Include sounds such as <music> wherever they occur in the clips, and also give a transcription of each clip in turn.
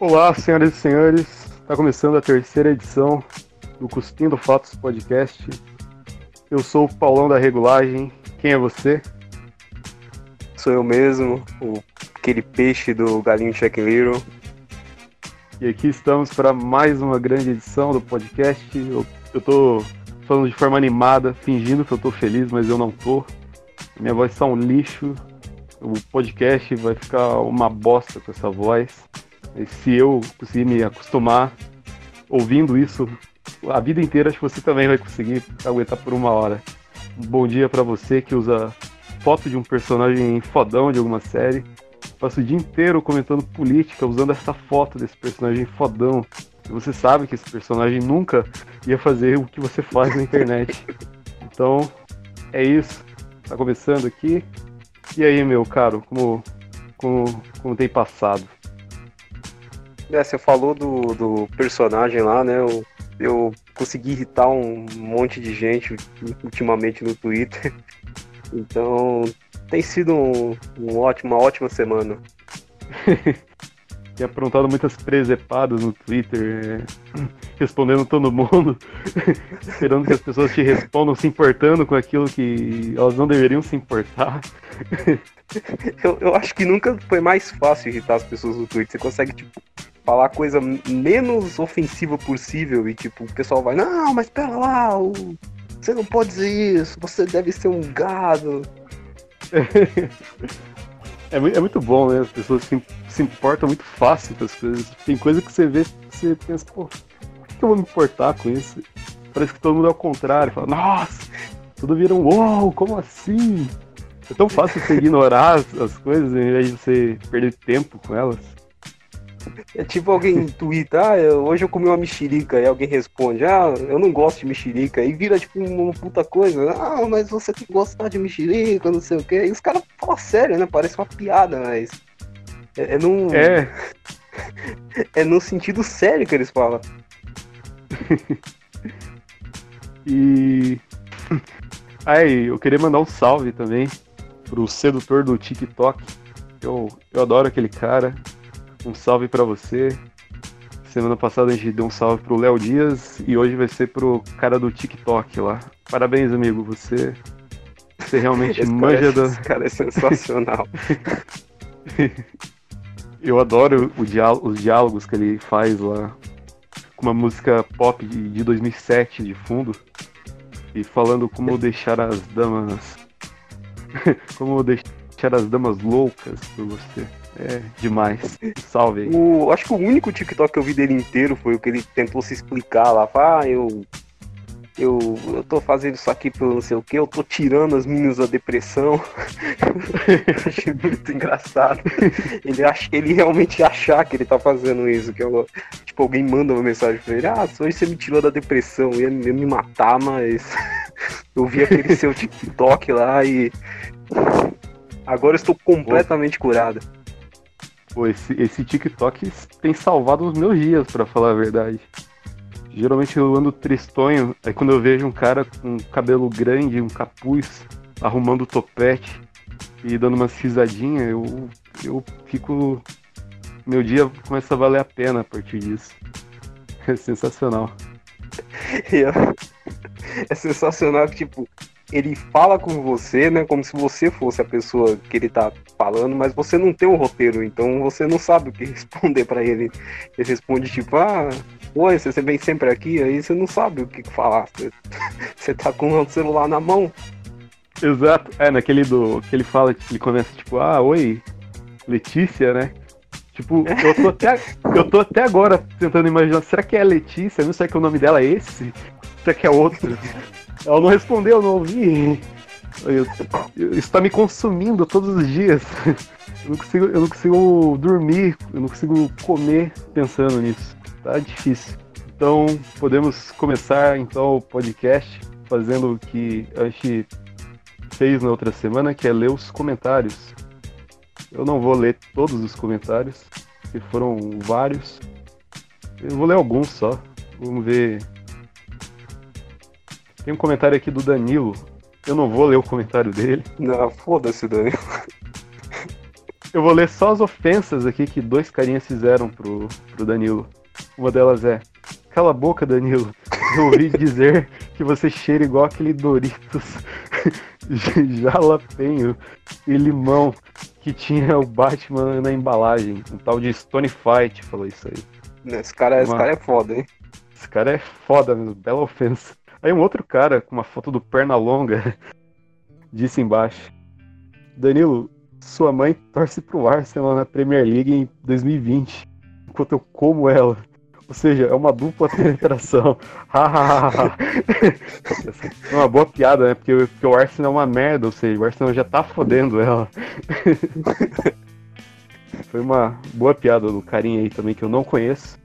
Olá, senhoras e senhores. Está começando a terceira edição do Cuspindo Fatos Podcast. Eu sou o Paulão da Regulagem. Quem é você? Sou eu mesmo, o, aquele peixe do Galinho Check Little. E aqui estamos para mais uma grande edição do podcast. Eu, eu tô falando de forma animada, fingindo que eu tô feliz, mas eu não tô. Minha voz está um lixo. O podcast vai ficar uma bosta com essa voz. E se eu conseguir me acostumar ouvindo isso a vida inteira, acho que você também vai conseguir aguentar por uma hora. Um bom dia para você que usa foto de um personagem fodão de alguma série. Passa o dia inteiro comentando política usando essa foto desse personagem fodão. E você sabe que esse personagem nunca ia fazer o que você faz na internet. <laughs> Então, é isso. Tá começando aqui. E aí, meu caro, como, como, como tem passado? É, você falou do, do personagem lá, né? Eu, eu consegui irritar um monte de gente ultimamente no Twitter. <laughs> Então, tem sido um, um ótimo, uma ótima semana. <laughs> Tem aprontado muitas presepadas no Twitter, é, <clears throat> respondendo todo mundo, <laughs> esperando que as pessoas te respondam, se importando com aquilo que elas não deveriam se importar. eu, eu acho que nunca foi mais fácil irritar as pessoas no Twitter. Você consegue, tipo, falar a coisa menos ofensiva possível e, tipo, o pessoal vai, não, mas pera lá, você não pode dizer isso, você deve ser um gado. <laughs> É, é, muito bom, né? As pessoas se, se importam muito fácil com as coisas. Tem coisa que você vê você pensa, pô, por que eu vou me importar com isso? Parece que todo mundo é ao contrário, fala, nossa, tudo vira um uou, como assim? É tão fácil você ignorar as, as coisas em vez de você perder tempo com elas. É tipo alguém twitta, ah, hoje eu comi uma mexerica, e alguém responde, ah, eu não gosto de mexerica, e vira tipo uma puta coisa, ah, mas você tem que gostar de mexerica, não sei o quê. E os caras falam sério, né? Parece uma piada, mas. É, é num. É. <laughs> é no sentido sério que eles falam. <laughs> e. Aí, eu queria mandar um salve também pro sedutor do TikTok. Eu, eu adoro aquele cara. Um salve para você. Semana passada a gente deu um salve pro Léo Dias e hoje vai ser pro cara do TikTok lá. Parabéns, amigo. Você, você realmente <laughs> esse manja da. <laughs> Esse cara é sensacional. <laughs> Eu adoro diálogo, os diálogos que ele faz lá com uma música pop de, de 2007 de fundo e falando como deixar as damas. como deixar as damas loucas por você. É demais. Salve. O, acho que o único TikTok que eu vi dele inteiro foi o que ele tentou se explicar lá. Ah, eu. Eu, eu tô fazendo isso aqui pelo não sei o que, eu tô tirando as meninas da depressão. <laughs> achei muito engraçado. Ele, ach, ele realmente achar que ele tá fazendo isso. Que eu, tipo, alguém manda uma mensagem pra ele: Ah, hoje você me tirou da depressão. Eu ia, ia me matar, mas <laughs> eu vi aquele seu TikTok lá e. Agora estou completamente curado. Pô, esse, esse TikTok tem salvado os meus dias, para falar a verdade. Geralmente eu ando tristonho, aí quando eu vejo um cara com cabelo grande, um capuz, arrumando topete e dando uma risadinhas, eu, eu fico. Meu dia começa a valer a pena a partir disso. <laughs> É sensacional. <laughs> é sensacional que, tipo, ele fala com você, né, como se você fosse a pessoa que ele tá falando, mas você não tem um roteiro, então você não sabe o que <laughs> responder para ele. Ele responde tipo, ah, oi, você vem sempre aqui, aí você não sabe o que falar. Você, <laughs> você tá com o celular na mão. Exato. É, naquele do. que ele fala, ele começa tipo, ah, oi, Letícia, né? Tipo, eu tô, até, <laughs> eu tô até agora tentando imaginar, será que é a Letícia? Não sei que o nome dela é esse? Será que é outro? Ela não respondeu, eu não ouvi. Eu, eu, isso tá me consumindo todos os dias. Eu não, consigo, eu não consigo dormir, eu não consigo comer pensando nisso. Tá difícil. Então, podemos começar então o podcast fazendo o que a gente fez na outra semana, que é ler os comentários. Eu não vou ler todos os comentários, que foram vários. Eu vou ler alguns só. Vamos ver tem um comentário aqui do Danilo. Eu não vou ler o comentário dele. Não, foda-se, Danilo. eu vou ler só as ofensas aqui que dois carinhas fizeram pro, pro Danilo. Uma delas é: Cala a boca, Danilo. Eu ouvi <laughs> dizer que você cheira igual aquele Doritos <laughs> jalapenho e limão que tinha o Batman na embalagem. Um tal de Stone Fight falou isso aí. Esse cara, esse cara é foda, hein? Esse cara é foda mesmo, bela ofensa. Aí um outro cara com uma foto do Pernalonga <laughs> disse embaixo: Danilo, sua mãe torce pro Arsenal na Premier League em 2020, enquanto eu como ela. Ou seja, é uma dupla <laughs> penetração. <laughs> é uma boa piada, né? Porque, porque, o Arsenal é uma merda, ou seja, o Arsenal já tá fodendo ela. Foi uma boa piada do carinha aí também que eu não conheço.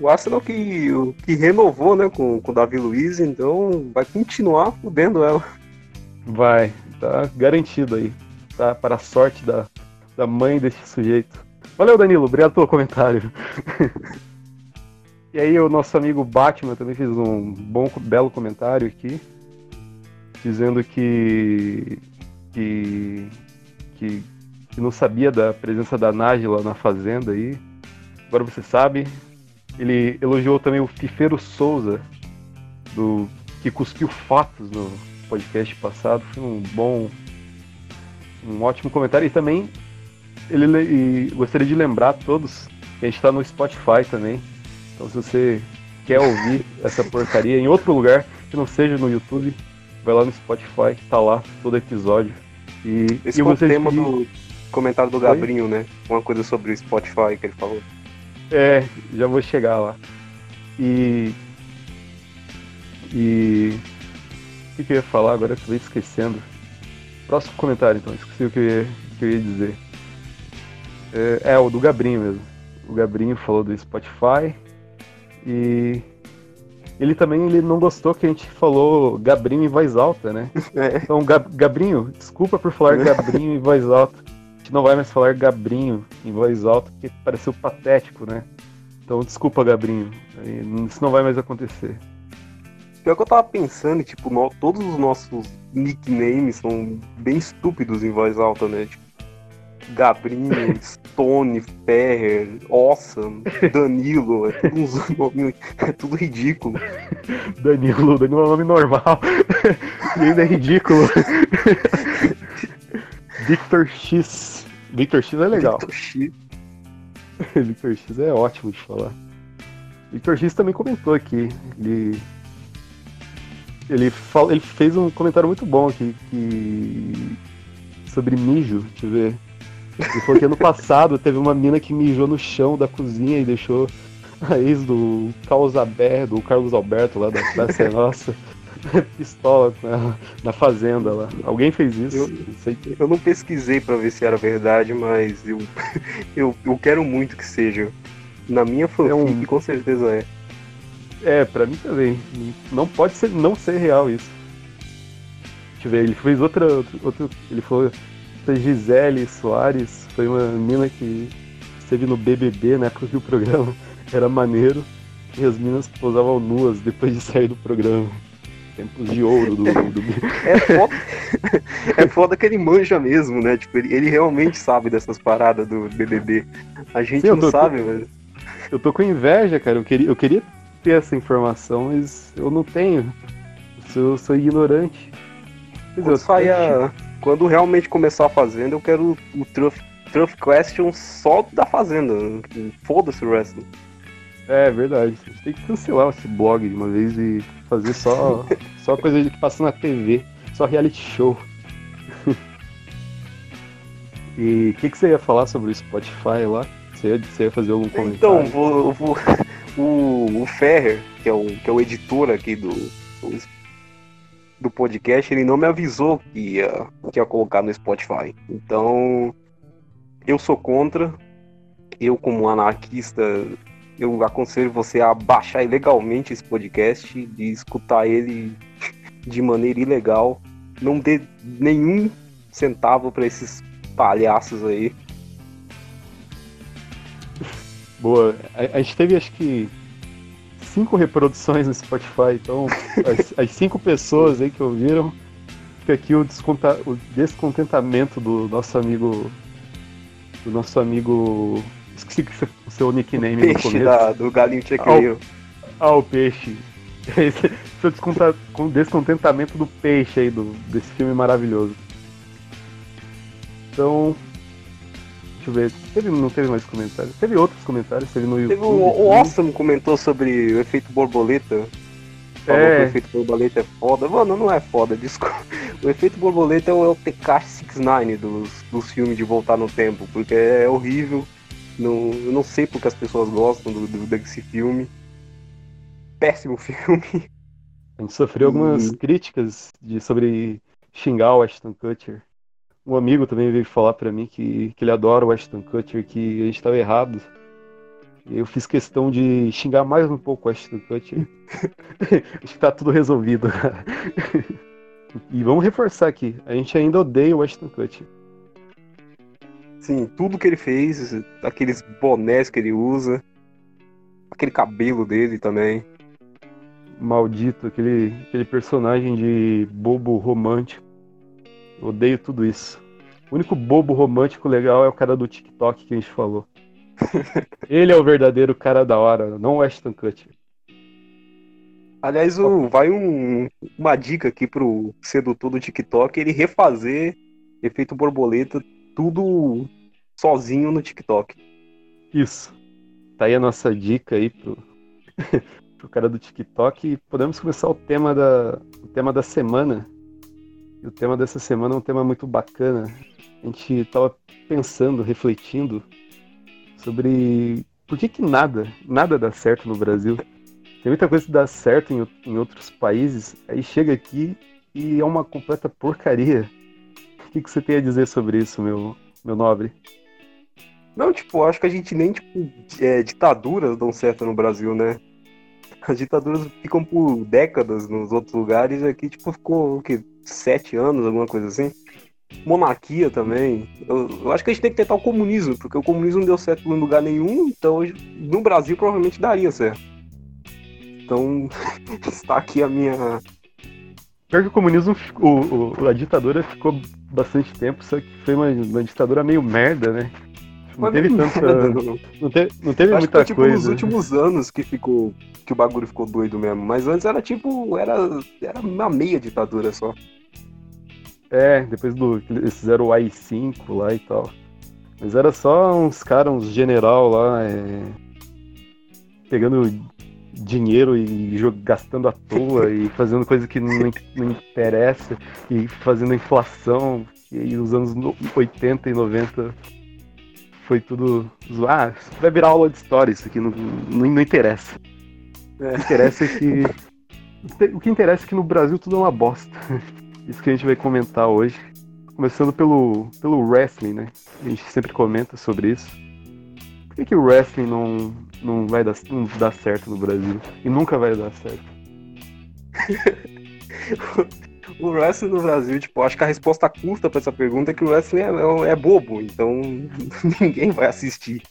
O Arsenal que, que renovou, né, com, com o Davi Luiz, então vai continuar fudendo ela. Vai, tá garantido aí. Tá para a sorte da, da mãe desse sujeito. Valeu, Danilo. Obrigado pelo comentário. <laughs> E aí o nosso amigo Batman também fez um bom, belo comentário aqui, dizendo que, que, que, que não sabia da presença da Nájila na fazenda aí. Agora você sabe. Ele elogiou também o Fifeiro Souza, do que cuspiu fatos no podcast passado. Foi um bom, um ótimo comentário. E também ele e gostaria de lembrar a todos que a gente está no Spotify também. Então se você quer ouvir <laughs> essa porcaria em outro lugar, que não seja no YouTube, vai lá no Spotify, tá lá todo episódio. E, Esse e o tema do comentário do Gabrinho, né? Uma coisa sobre o Spotify que ele falou. É, já vou chegar lá. E. E. O que, que eu ia falar agora? Acabei esquecendo. Próximo comentário, então. Esqueci o que eu ia, que eu ia dizer. É, é, o do Gabrinho mesmo. O Gabrinho falou do Spotify. E ele também ele não gostou que a gente falou Gabrinho em voz alta, né? <laughs> É. Então, Gabrinho, desculpa por falar. <laughs> Gabrinho em voz alta. Gente não vai mais falar Gabrinho em voz alta, porque pareceu patético, né? Então, desculpa, Gabrinho. Isso não vai mais acontecer. Pior que eu tava pensando, tipo, no, todos os nossos nicknames são bem estúpidos em voz alta, né? Tipo, Gabrinho, <laughs> Stone, Ferrer, Awesome, Danilo, é tudo uns <laughs> nomes, é tudo ridículo. Danilo, Danilo é um nome normal. <laughs> e ainda é ridículo. Victor X. Victor X é legal. Victor X. <laughs> Victor X é ótimo de falar. Victor X também comentou aqui. Ele. Ele, fala, ele fez um comentário muito bom aqui que, sobre mijo, deixa eu ver. Ele falou que ano <laughs> passado teve uma mina que mijou no chão da cozinha e deixou a ex do Carlos Alberto, do Carlos Alberto lá da Praça <laughs> Nossa, <laughs> pistola ela na fazenda lá. Alguém fez isso? Eu não, sei. eu não pesquisei para ver se era verdade, mas eu, <laughs> eu, eu quero muito que seja. Na minha fanfic, é um... com certeza é. É, pra mim também. Não pode ser, não ser real isso. Deixa eu ver, ele fez outra. outra ele falou essa Gisele Soares foi uma mina que esteve no BBB, na época que o programa <laughs> era maneiro. E as minas posavam nuas depois de sair do programa. Tempos de ouro do. do... <laughs> é, foda, é foda que ele manja mesmo, né? Tipo, ele, ele realmente sabe dessas paradas do BBB. A gente Sim, não tô, sabe, tô, mas. Eu tô com inveja, cara. Eu queria, eu queria ter essa informação, mas eu não tenho. Eu sou, eu sou ignorante. Quando, saia, quando realmente começar a Fazenda, eu quero o Truth, Truth Question só da Fazenda. Foda-se o resto. É verdade. A gente tem que cancelar esse blog de uma vez e fazer só, <laughs> só coisa que passa na TV. Só reality show. <laughs> e o que, que você ia falar sobre o Spotify lá? Você ia, você ia fazer algum comentário? Então, vou, vou, <laughs> o, o Ferrer, que é o, que é o editor aqui do, do do podcast, ele não me avisou que ia, que ia colocar no Spotify. Então, eu sou contra. Eu, como anarquista, eu aconselho você a baixar ilegalmente esse podcast, de escutar ele de maneira ilegal. Não dê nenhum centavo para esses palhaços aí. Boa. A, a gente teve, acho que, cinco reproduções no Spotify, então <laughs> as, as cinco pessoas aí que ouviram, fica aqui o, o, descontentamento do nosso amigo do nosso amigo. Esqueci <laughs> o seu nickname peixe no começo. Da, do galinho chequeiro. Ah, o peixe. <laughs> Esse, seu descontentamento do peixe aí, do, desse filme maravilhoso. Então. Deixa eu ver. Teve, não teve mais comentários? Teve outros comentários, teve no YouTube. Teve o, o Awesome comentou sobre o efeito borboleta. Falou É. que o efeito borboleta é foda. Mano, não é foda, <laughs> desculpa. O efeito borboleta é o, é o TK69 dos, dos filmes de voltar no tempo, porque é horrível. Não, eu não sei porque as pessoas gostam do, do- desse filme. Péssimo <laughs> filme. A gente sofreu algumas Uhum. críticas de, sobre xingar o Ashton Kutcher. Um amigo também veio falar pra mim que, que ele adora o Ashton Kutcher, que a gente tava errado. E eu fiz questão de xingar mais um pouco o Ashton Kutcher. <laughs> Acho que tá tudo resolvido. <laughs> e vamos reforçar aqui, a gente ainda odeia o Ashton Kutcher. Sim, tudo que ele fez, aqueles bonés que ele usa, aquele cabelo dele também. Maldito, aquele, aquele personagem de bobo romântico. Eu odeio tudo isso. O único bobo romântico legal é o cara do TikTok que a gente falou. <laughs> Ele é o verdadeiro cara da hora, não o Ashton Kutcher. Aliás, o, vai um- uma dica aqui pro sedutor do TikTok, ele refazer efeito borboleta tudo sozinho no TikTok. Isso. Tá aí a nossa dica aí pro, <laughs> pro cara do TikTok. E podemos começar o tema da, o tema da semana. E o tema dessa semana é um tema muito bacana. A gente tava pensando, refletindo sobre por que, que nada, nada dá certo no Brasil. Tem muita coisa que dá certo em, em outros países, aí chega aqui e é uma completa porcaria. O que, que você tem a dizer sobre isso, meu, meu nobre? Não, tipo, acho que a gente nem, tipo, é, ditaduras dão certo no Brasil, né? As ditaduras ficam por décadas nos outros lugares, e aqui, tipo, ficou, o quê? Sete anos, alguma coisa assim. Monarquia também. Eu, eu acho que a gente tem que tentar o comunismo, porque o comunismo não deu certo em lugar nenhum, então no Brasil provavelmente daria certo. Então, <laughs> está aqui a minha. Pior que o comunismo, o- o- a ditadura ficou bastante tempo, só que foi uma, uma ditadura meio merda, né? Não teve tanta. não. Não, te- não teve Acho muita foi tipo nos coisa. últimos anos que ficou. que o bagulho ficou doido mesmo. Mas antes era tipo. Era, era uma meia ditadura só. É, depois do. Eles fizeram o AI-5 lá e tal. Mas era só uns caras, uns general lá, é, pegando dinheiro e gastando à toa e <laughs> fazendo coisa que não, não interessa e fazendo inflação. E os anos no- 80 e 90 foi tudo. Ah, vai virar aula de história isso aqui, não, não, não interessa. É. O que interessa é que. O que interessa é que no Brasil tudo é uma bosta. <laughs> Isso que a gente vai comentar hoje. Começando pelo, pelo wrestling, né? A gente sempre comenta sobre isso. Por que, que o wrestling não, não vai dar, não certo no Brasil? E nunca vai dar certo. <laughs> O wrestling no Brasil, tipo, acho que a resposta curta pra essa pergunta é que o wrestling é, é- é bobo, então <laughs> ninguém vai assistir.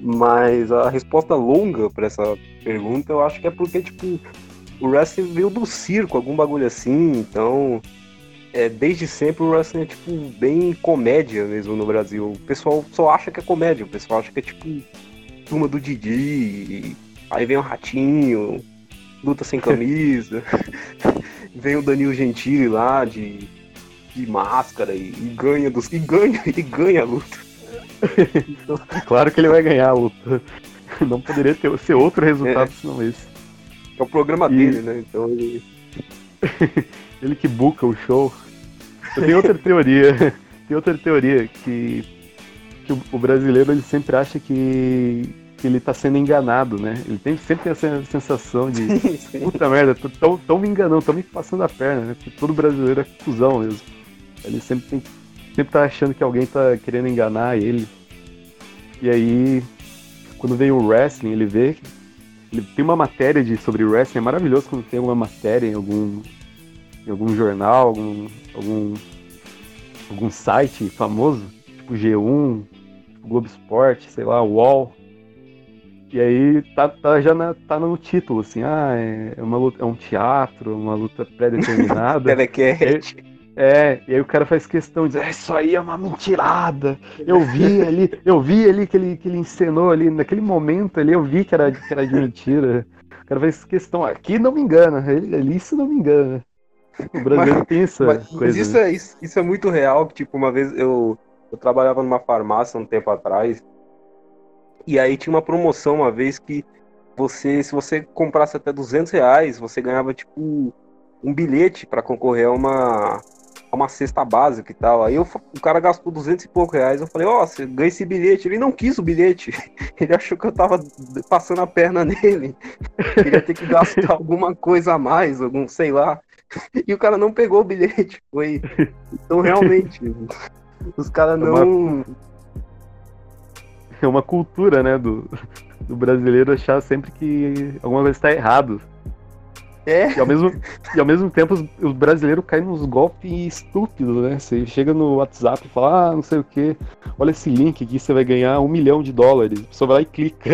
Mas a resposta longa pra essa pergunta eu acho que é porque, tipo, o wrestling veio do circo, algum bagulho assim, então. É, desde sempre o wrestling é, tipo, bem comédia mesmo no Brasil. O pessoal só acha que é comédia, o pessoal acha que é, tipo, turma do Didi, aí vem o Ratinho, luta sem <laughs> camisa. <laughs> vem o Danilo Gentili lá de, de máscara e, e ganha dos e ganha <laughs> e ganha a luta. Claro que ele vai ganhar a luta. Não poderia ter, ser outro resultado senão esse. É o programa E- dele, né? Então ele Ele que buca o show. Tenho outra teoria. <laughs> Tem outra teoria que, que o, o brasileiro ele sempre acha que, que ele tá sendo enganado, né? Ele tem, sempre tem essa sensação de <laughs> puta merda, tão, tão me enganando, tão me passando a perna, né? Porque todo brasileiro é cuzão mesmo. Ele sempre, tem, sempre tá achando que alguém tá querendo enganar ele. E aí, quando veio o wrestling, ele vê. Ele tem uma matéria de, sobre wrestling, é maravilhoso quando tem uma matéria em algum, em algum jornal, algum, algum, algum site famoso, tipo G1, tipo Globo Esporte, sei lá, UOL. E aí tá, tá já na- tá no título, assim, ah, é, é uma luta, é um teatro, uma luta <laughs> pré-determinada. Telecat. É, e aí o cara faz questão de dizer, isso aí é uma mentirada. Eu vi ali, eu vi ali que ele, que ele encenou ali, naquele momento ali, eu vi que era, que era de mentira. O cara faz questão, aqui não me engana, ali isso não me engana. O brasileiro mas, tem essa mas, coisa. Mas isso, né? é, isso, isso, é muito real, tipo, uma vez eu, eu trabalhava numa farmácia um tempo atrás, e aí tinha uma promoção uma vez que você, se você comprasse até 200 reais, você ganhava, tipo, um bilhete para concorrer a uma, uma cesta básica e tal. Aí eu, o cara gastou 200 e pouco reais. Eu falei, ó, oh, você ganha esse bilhete. Ele não quis o bilhete. <laughs> Ele achou que eu tava passando a perna nele. <laughs> Ele ia ter que gastar <laughs> alguma coisa a mais, algum, sei lá. <laughs> E o cara não pegou o bilhete. Foi. Então, realmente, <laughs> os caras é não. É uma cultura, né, do, do brasileiro achar sempre que alguma coisa está errado. É. E ao mesmo, e ao mesmo tempo, os, os brasileiros caem nos golpes estúpidos, né? Você chega no WhatsApp e fala, ah, não sei o que, olha esse link aqui, você vai ganhar um milhão de dólares. A pessoa vai lá e clica.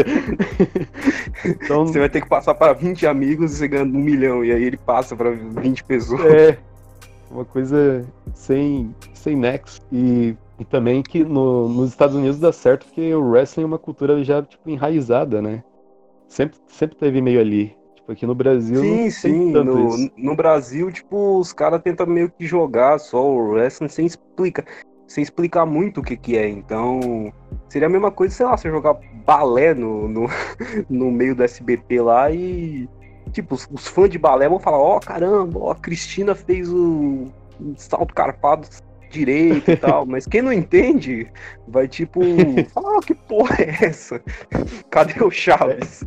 <laughs> então, você vai ter que passar para 20 amigos e você ganha um milhão. E aí ele passa para 20 pessoas. É. Uma coisa sem, sem nexo. E, e também que no, nos Estados Unidos dá certo porque o wrestling é uma cultura já tipo, enraizada, né? Sempre, sempre teve meio ali. Tipo, aqui no Brasil. Sim, sim. No, no, Brasil, tipo, os caras tentam meio que jogar só o wrestling sem explicar. Sem explicar muito o que, que é. Então, seria a mesma coisa, sei lá, você jogar balé no, no, <laughs> no meio do SBT lá e. Tipo, os, os fãs de balé vão falar: Ó, oh, caramba, ó, a Cristina fez o, o salto carpado direito e tal, mas quem não entende vai tipo <laughs> ah, que porra é essa? Cadê o Chaves?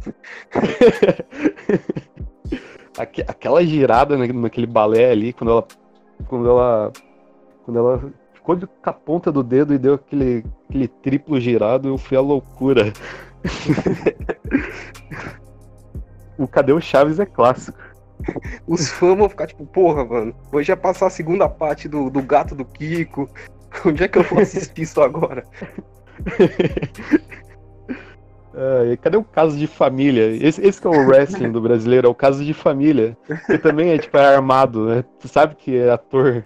<laughs> Aquela girada naquele balé ali, quando ela. Quando ela. Quando ela ficou com a ponta do dedo e deu aquele, aquele triplo girado, eu fui a loucura. <laughs> o Cadê o Chaves é clássico. <laughs> Os fãs vão ficar tipo, porra, mano, hoje ia passar a segunda parte do, do gato do Kiko. <laughs> Onde é que eu vou assistir isso agora? <laughs> Cadê o caso de família? Esse, esse é o wrestling do brasileiro, é o caso de família. Que também é tipo é armado, né? Tu sabe que é ator.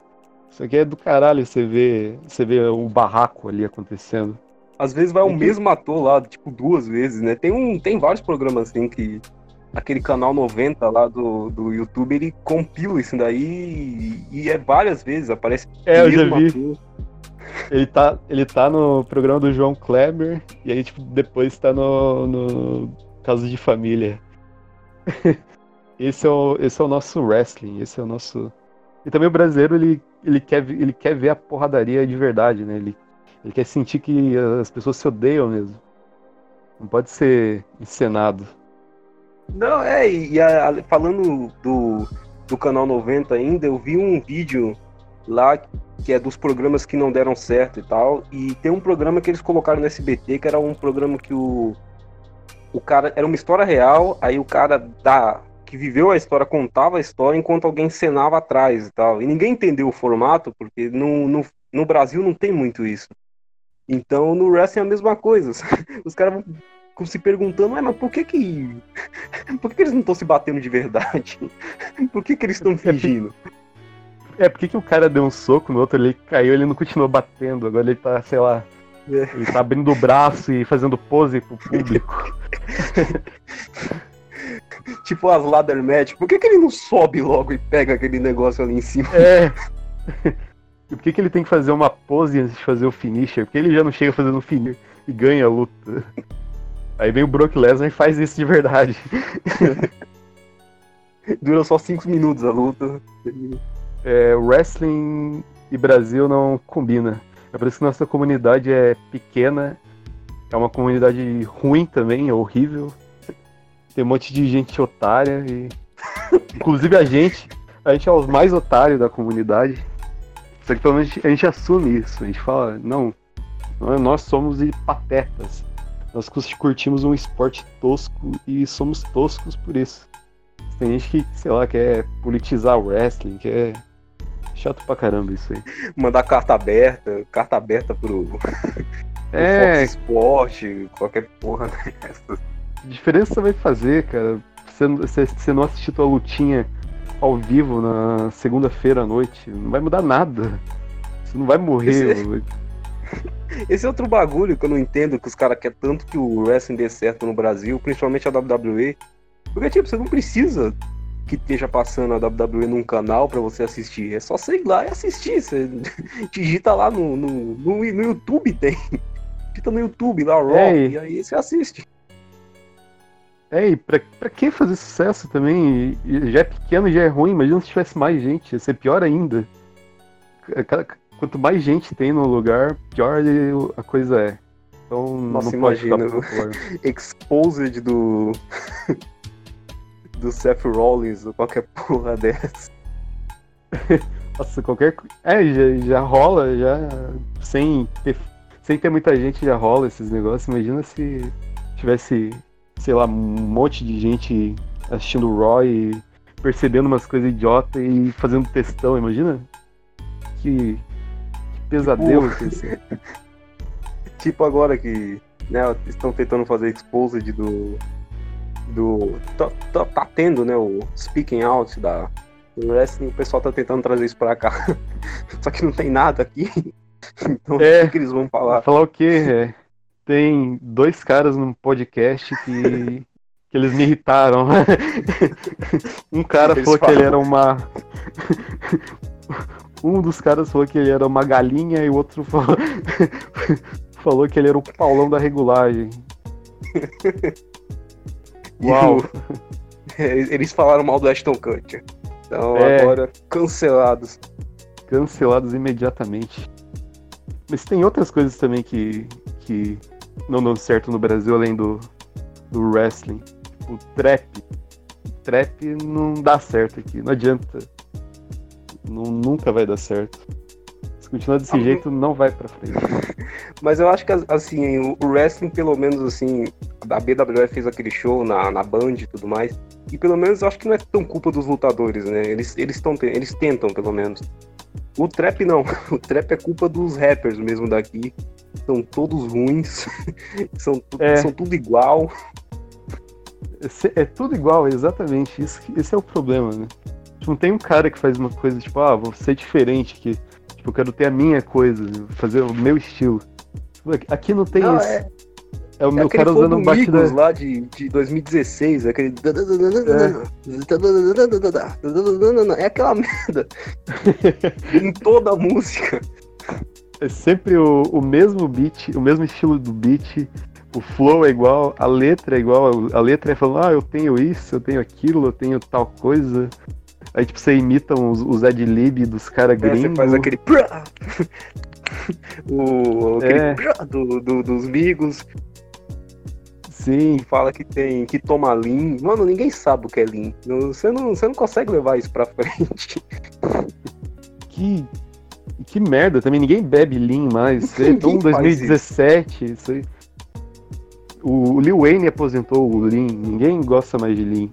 Isso aqui é do caralho, você vê, você vê o barraco ali acontecendo. Às vezes vai o mesmo ator lá, tipo, duas vezes, né? Tem, um, tem vários programas assim que aquele canal 90 lá do, do YouTube, ele compila isso daí e, e é várias vezes, aparece. É, eu já vi. Ele tá, ele tá no programa do João Kleber e aí, tipo, depois tá no, no Caso de Família. <laughs> esse, é o, esse é o nosso wrestling, esse é o nosso. E também o brasileiro, ele, ele, quer, ele quer ver a porradaria de verdade, né? Ele, ele quer sentir que as pessoas se odeiam mesmo. Não pode ser encenado. Não, é, e a, falando do, do canal 90 ainda, eu vi um vídeo lá que é dos programas que não deram certo e tal. E tem um programa que eles colocaram no SBT, que era um programa que o. O cara. Era uma história real, aí o cara da. Que viveu a história, contava a história enquanto alguém encenava atrás e tal. E ninguém entendeu o formato, porque no, no, no Brasil não tem muito isso. Então no wrestling é a mesma coisa. <laughs> Os caras se perguntando, mas por que que. <laughs> Por que, que eles não estão se batendo de verdade? <laughs> Por que, que eles estão fingindo? É, por que, que o cara deu um soco no outro, ele caiu ele não continuou batendo, agora ele tá, sei lá. É. Ele tá abrindo o braço e fazendo pose pro público. <laughs> tipo as ladder match, por que, que ele não sobe logo e pega aquele negócio ali em cima? É. E por que, que ele tem que fazer uma pose antes de fazer o finisher? Porque ele já não chega fazendo o finisher e ganha a luta. Aí vem o Brock Lesnar e faz isso de verdade. <laughs> Dura só 5 minutos a luta. É, wrestling e Brasil não combina. É por isso que nossa comunidade é pequena, é uma comunidade ruim também, é horrível. Tem um monte de gente otária e. <laughs> Inclusive a gente. A gente é os mais otários da comunidade. Só que pelo menos a gente assume isso. A gente fala, não, nós somos patetas. Nós curtimos um esporte tosco e somos toscos por isso. Tem gente que, sei lá, quer politizar o wrestling, quer. Chato pra caramba isso aí. Mandar carta aberta, carta aberta pro. <laughs> É. esporte, qualquer porra <laughs> dessa. Que diferença você vai fazer, cara? Você, você não assistir tua lutinha ao vivo na segunda-feira à noite. Não vai mudar nada. Você não vai morrer. Esse... <laughs> Esse é outro bagulho que eu não entendo, que os caras querem tanto que o wrestling dê certo no Brasil, principalmente a WWE. Porque, tipo, você não precisa que esteja passando a WWE num canal para você assistir. É só você ir lá e assistir. Você <laughs> digita lá no, no, no, no YouTube, tem. Digita no YouTube lá, Raw, é, e aí você assiste. É, e pra, pra que fazer sucesso também? Já é pequeno, já é ruim. Imagina se tivesse mais gente, ia ser pior ainda. Quanto mais gente tem no lugar, pior a coisa é. Então, Nossa, imagina o <laughs> exposed do <laughs> do Seth Rollins ou qualquer porra dessa. <laughs> Nossa, qualquer É, já, já rola, já sem ter, sem ter muita gente já rola esses negócios. Imagina se tivesse, sei lá, um monte de gente assistindo o Raw e percebendo umas coisas idiota e fazendo textão, imagina? Que, que pesadelo tipo... é <laughs> tipo agora que né, estão tentando fazer exposed do do. Tá, tá, tá, tendo, né, o speaking out da wrestling, o pessoal tá tentando trazer isso pra cá. <laughs> Só que não tem nada aqui. <laughs> Então é, o que eles vão falar? Falar o quê? É, tem dois caras num podcast que. que eles me irritaram. um cara eles falou falam. que ele era uma. Um dos caras falou que ele era uma galinha e o outro falou, <laughs> falou que ele era o Paulão da regulagem. <laughs> Uau! <laughs> Eles falaram mal do Ashton Kutcher. Então é. agora cancelados. Cancelados imediatamente. Mas tem outras coisas também que, que não dão certo no Brasil além do, do wrestling. O trap. O trap não dá certo aqui, não adianta. Não, nunca vai dar certo. Se continuar desse ah, jeito, não vai pra frente. <laughs> Mas eu acho que, assim, o wrestling, pelo menos, assim, a BWF fez aquele show na, na Band e tudo mais. E pelo menos eu acho que não é tão culpa dos lutadores, né? Eles, eles, tão, eles tentam, pelo menos. O trap não. <laughs> O trap é culpa dos rappers mesmo daqui. São todos ruins. <laughs> são, é. são tudo igual. É tudo igual, exatamente. Isso, esse é o problema, né? Não tem um cara que faz uma coisa tipo, ah, vou ser diferente, que tipo, eu quero ter a minha coisa, fazer o meu estilo. Aqui não tem não, isso. É, é o é meu cara usando um batida... lá de, de 2016, aquele... É. é aquela merda. em toda a música. É sempre o, o mesmo beat, o mesmo estilo do beat, o flow é igual, a letra é igual, a letra é falando, ah, eu tenho isso, eu tenho aquilo, eu tenho tal coisa. Aí, tipo, você imita os, os ad-lib dos caras é, gringos. Você faz aquele... <laughs> o, aquele é. do, do, dos migos. Sim. Fala que tem que toma Lean. Mano, ninguém sabe o que é Lean. Você não, você não consegue levar isso pra frente. <laughs> Que. Que merda também, ninguém bebe Lean mais. Então, 2017, isso. isso aí. O, o Lil Wayne aposentou o Lean, ninguém gosta mais de Lean.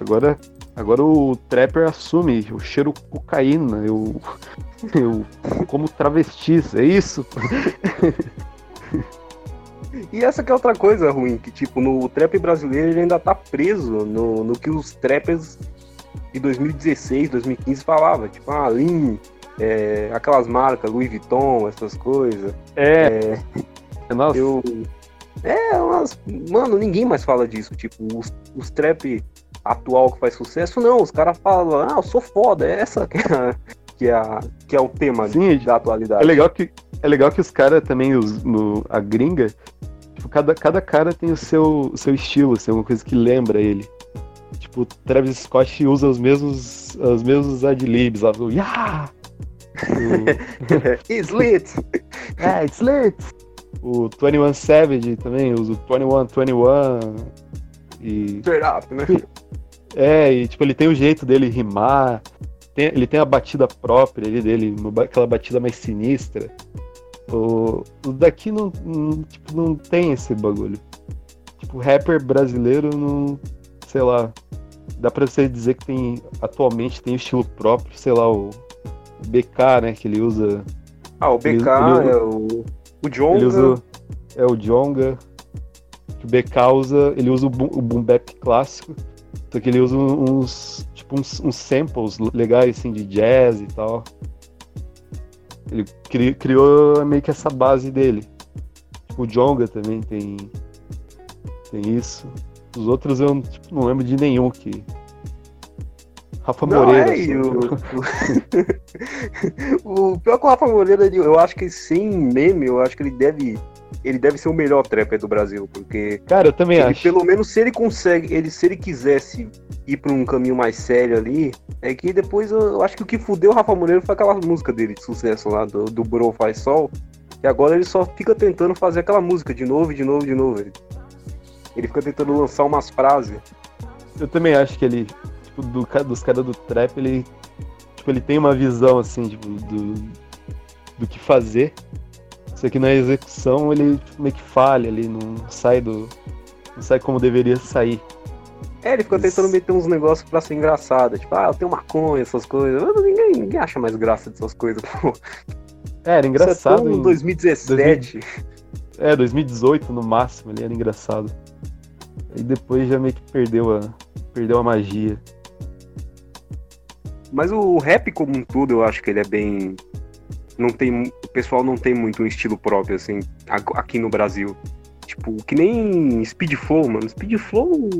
Agora, agora o Trapper assume, o cheiro cocaína, eu, <laughs> eu como travestis, é isso? E essa que é outra coisa ruim, que tipo, no trap brasileiro ele ainda tá preso no, no que os trappers de 2016, 2015 falavam. Tipo, ah, Lean, é, aquelas marcas, Louis Vuitton, essas coisas. É. é Nossa. Eu, é, umas, mano, ninguém mais fala disso. Tipo, os, os trap atual que faz sucesso, não. Os caras falam, ah, eu sou foda. É essa que é, que é, a, que é o tema Sim, da atualidade. É legal que, é legal que os caras também, os, no, a gringa, tipo, cada, cada cara tem o seu, o seu estilo, assim, alguma coisa que lembra ele. Tipo, o Travis Scott usa os mesmos, os mesmos adlibs lá do Yeah! O... <laughs> it's lit! É, it's lit! O 21 Savage também usa o 21, 21 e... Né? É, e tipo, ele tem o jeito dele rimar, tem, ele tem a batida própria ali dele, aquela batida mais sinistra. O, o daqui não, não, tipo, não tem esse bagulho. Tipo, rapper brasileiro não. Sei lá. Dá pra você dizer que tem. Atualmente tem estilo próprio, sei lá, o, o BK, né? Que ele usa. Ah, o BK ele, ele, é o. O Jonga. Usa, é o Jonga. O BK usa. Ele usa o boom, o boom bap clássico. Só que ele usa uns tipo, uns, uns samples legais, assim, de jazz e tal. Ele cri, criou meio que essa base dele. Tipo, o Jonga também tem, tem isso. Os outros eu tipo, não lembro de nenhum que. Rafa não, Moreira. É, o... <laughs> o pior que o Rafa Moreira, eu acho que sem meme, eu acho que ele deve ele deve ser o melhor trapper do Brasil, porque. Cara, eu também ele, acho. Pelo menos se ele consegue, ele, se ele quisesse ir para um caminho mais sério ali, é que depois eu, eu, acho que o que fudeu o Rafa Moreira foi aquela música dele de sucesso lá, do, do Bro Faz Sol. E agora ele só fica tentando fazer aquela música de novo, de novo, de novo. Ele, ele fica tentando lançar umas frases. Eu também acho que ele, tipo, do, dos caras do trap, ele, tipo, ele tem uma visão, assim, tipo, do, do que fazer. Só que na execução ele tipo, meio que falha ali, não sai do. não sai como deveria sair. É, ele ficou tentando meter uns negócios pra ser engraçado. Tipo, ah, eu tenho maconha, essas coisas. Ninguém, ninguém acha mais graça dessas coisas, pô. É, era engraçado. Isso é em 2017. É, 2018 no máximo, ele era engraçado. Aí depois já meio que perdeu a, perdeu a magia. Mas o rap como um todo, eu acho que ele é bem não tem, o pessoal não tem muito um estilo próprio, assim, aqui no Brasil. Tipo, que nem Speed Flow, mano. Speed Flow,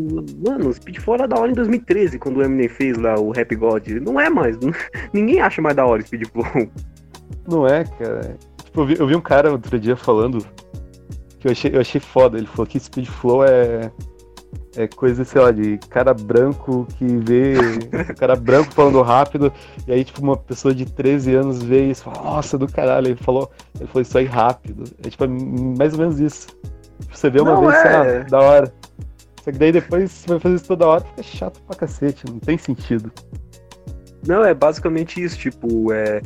mano, Speed Flow era da hora em 2013, quando o Eminem fez lá o Rap God. Não é mais. <laughs> Ninguém acha mais da hora Speed Flow. Não é, cara. Tipo, eu vi, eu vi um cara outro dia falando que eu achei, eu achei foda. Ele falou que Speed Flow é é coisa, sei lá, de cara branco que vê cara branco falando rápido, e aí, tipo, uma pessoa de 13 anos vê isso, fala, nossa, do caralho, ele falou, ele falou isso aí rápido. É tipo, mais ou menos isso. Você vê uma não, vez, é... lá, da hora. Só que daí depois você vai fazer isso toda hora, fica chato pra cacete, não tem sentido. Não, é basicamente isso, tipo, é.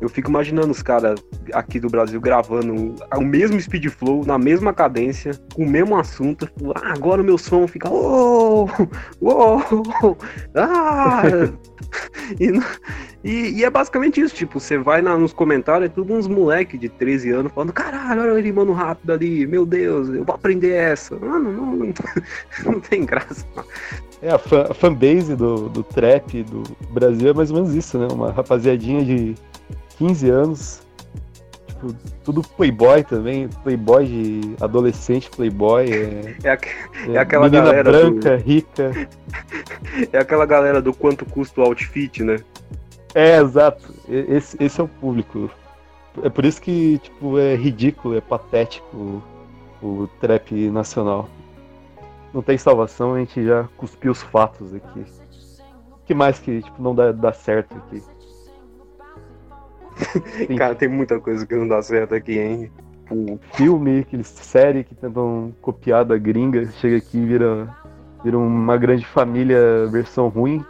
Eu fico imaginando os caras aqui do Brasil gravando o mesmo speed flow, na mesma cadência, com o mesmo assunto. Ah, agora o meu som fica. Oh, <laughs> oh, ah! <laughs> e, e, e, é basicamente isso, tipo, você vai na, nos comentários, é tudo uns moleque de 13 anos falando, caralho, olha ele mano rápido ali, meu Deus, eu vou aprender essa. Mano, não, não, <laughs> não tem graça. É, a, fan, a fanbase do, do trap do Brasil é mais ou menos isso, né? Uma rapaziadinha de 15 anos. Tipo, tudo playboy também, playboy de adolescente, playboy. É, é, a, é, é aquela galera branca, do... rica. <laughs> É aquela galera do quanto custa o outfit, né? É, exato. Esse, esse é o público. É por isso que, tipo, é ridículo, é patético o, o trap nacional. Não tem salvação, a gente já cuspiu os fatos aqui. O que mais que tipo, não dá, dá certo aqui? <laughs> Cara, tem muita coisa que não dá certo aqui, hein? O filme, aquele série que tentam copiar da gringa, chega aqui e vira, vira uma grande família versão ruim.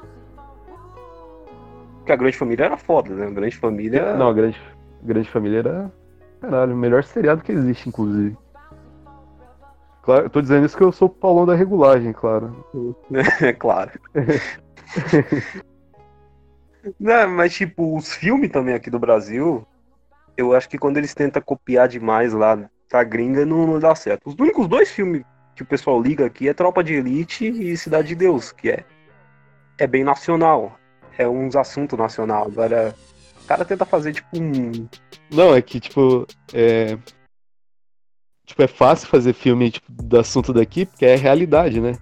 Porque a grande família era foda, né? A grande família. Não, a grande, a grande família era. Caralho, o melhor seriado que existe, inclusive. Claro, tô dizendo isso que eu sou o Paulão da regulagem, claro. <laughs> É claro. <laughs> Não, mas tipo, os filmes também aqui do Brasil, eu acho que quando eles tentam copiar demais lá pra gringa, não, não dá certo. Os únicos dois filmes que o pessoal liga aqui é Tropa de Elite e Cidade de Deus, que é, é bem nacional. É uns assuntos nacional. Agora, o cara tenta fazer tipo um. Não, é que tipo. É... Tipo, é fácil fazer filme tipo, do assunto daqui, porque é realidade, né?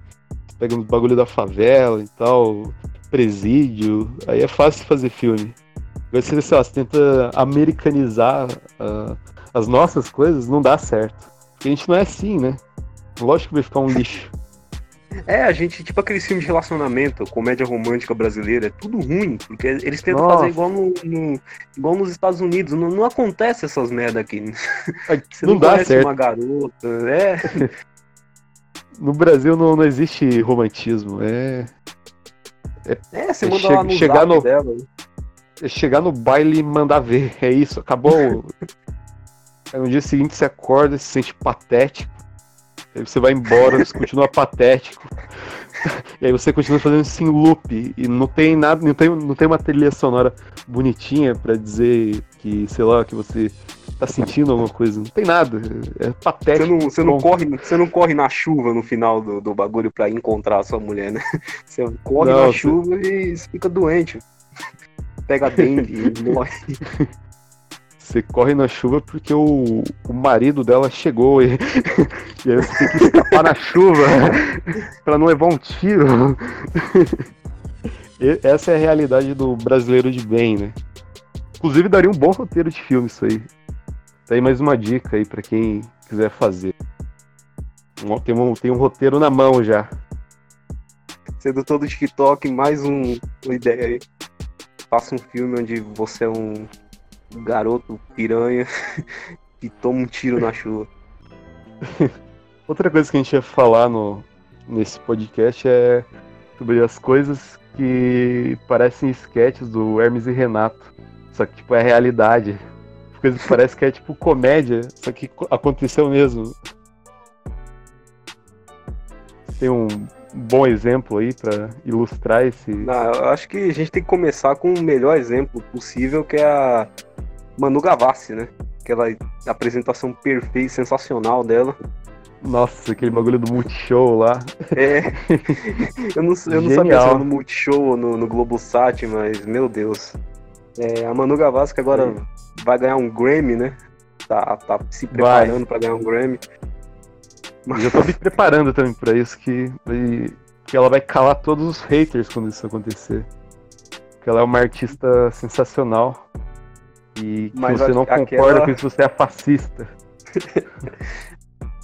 Pega uns bagulho da favela e tal presídio, aí é fácil fazer filme. Você, sei lá, você tenta americanizar uh, as nossas coisas, não dá certo. Porque a gente não é assim, né? Lógico que vai ficar um lixo. É, a gente, tipo aqueles filmes de relacionamento, comédia romântica brasileira, é tudo ruim, porque eles tentam Nossa. fazer igual, no, no, igual nos Estados Unidos. Não, não acontece essas merda aqui. <laughs> Você não, não dá certo. uma garota, é. <laughs> No Brasil não, não existe romantismo, é. É, você é manda che lá no chegar no, dela. É chegar no baile e mandar ver. É isso, acabou. <laughs> No dia seguinte você acorda, se sente patético. Aí você vai embora, você continua patético. <laughs> E aí você continua fazendo isso em loop. E não tem nada, não tem, não tem uma trilha sonora bonitinha para dizer que, sei lá, que você tá sentindo alguma coisa. Não tem nada. É patético. Você não, você não, corre, você não corre na chuva no final do, do bagulho pra encontrar a sua mulher, né? <laughs> Você corre Não, na você- chuva e fica doente. Pega dengue e <laughs> morre. Você corre na chuva porque o, o marido dela chegou e, <laughs> e aí você tem que escapar na chuva <laughs> pra não levar um tiro. <laughs> Essa é a realidade do brasileiro de bem, né? Inclusive daria um bom roteiro de filme isso aí. Tá aí mais uma dica aí pra quem quiser fazer. Tem um, tem um roteiro na mão já. Sedutor do TikTok, mais um, uma ideia aí. Faça um filme onde você é um garoto piranha <laughs> que toma um tiro na chuva. <laughs> Outra coisa que a gente ia falar no, nesse podcast é sobre as coisas que parecem sketches do Hermes e Renato. Só que, tipo, é realidade. Coisa que parece que é, tipo, comédia, só que co- aconteceu mesmo. Tem um bom exemplo aí pra ilustrar esse... Não, eu acho que a gente tem que começar com o melhor exemplo possível, que é a Manu Gavassi, né? Aquela apresentação perfeita e sensacional dela. Nossa, aquele bagulho do Multishow lá. É. <laughs> eu não, eu não sabia se era no Multishow ou no, no Globosat, mas, meu Deus. É, a Manu Gavassi que agora vai ganhar um Grammy, né? Tá, tá se preparando pra ganhar um Grammy. Eu já tô me preparando também pra isso, que, que ela vai calar todos os haters quando isso acontecer. Porque ela é uma artista sensacional. E que Mas você a- não aquela- concorda com isso, você é fascista. <laughs>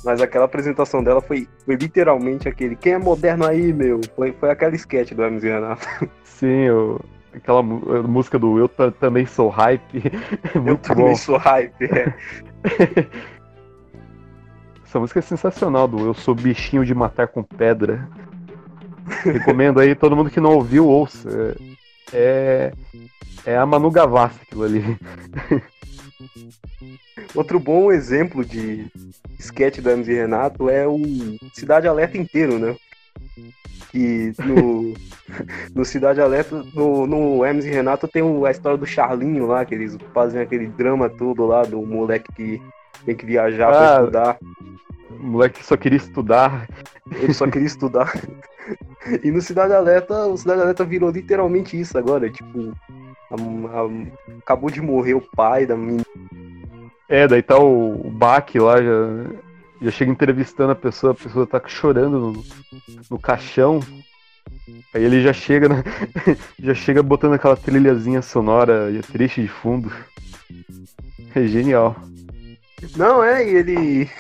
Mas aquela apresentação dela foi, foi literalmente aquele quem é moderno aí, meu? Foi, foi aquela sketch do Hermes e Renato. Sim, eu- aquela música do Eu Ta- Também Sou Hype. <laughs> é Eu Muito também bom. sou hype. é. <laughs> Essa música é sensacional, do Eu Sou Bichinho de Matar com Pedra. Recomendo aí, todo mundo que não ouviu, ouça. É, é a Manu Gavassi aquilo ali. <laughs> Outro bom exemplo de sketch do Hermes e Renato é o Cidade Alerta inteiro, né? Que no, <laughs> no Cidade Alerta, no, no Hermes e Renato tem a história do Charlinho lá, que eles fazem aquele drama todo lá do moleque que tem que viajar pra Ah. estudar. O moleque só queria estudar. Ele só queria estudar. <laughs> E no Cidade Alerta, o Cidade Alerta virou literalmente isso agora. Tipo, a- a- acabou de morrer o pai da menina. É, daí tá o, o Bach lá, já, já chega entrevistando a pessoa, a pessoa tá chorando no, no caixão. Aí ele já chega, na- <laughs> já chega botando aquela trilhazinha sonora e triste de fundo. É genial. Não, é, e ele.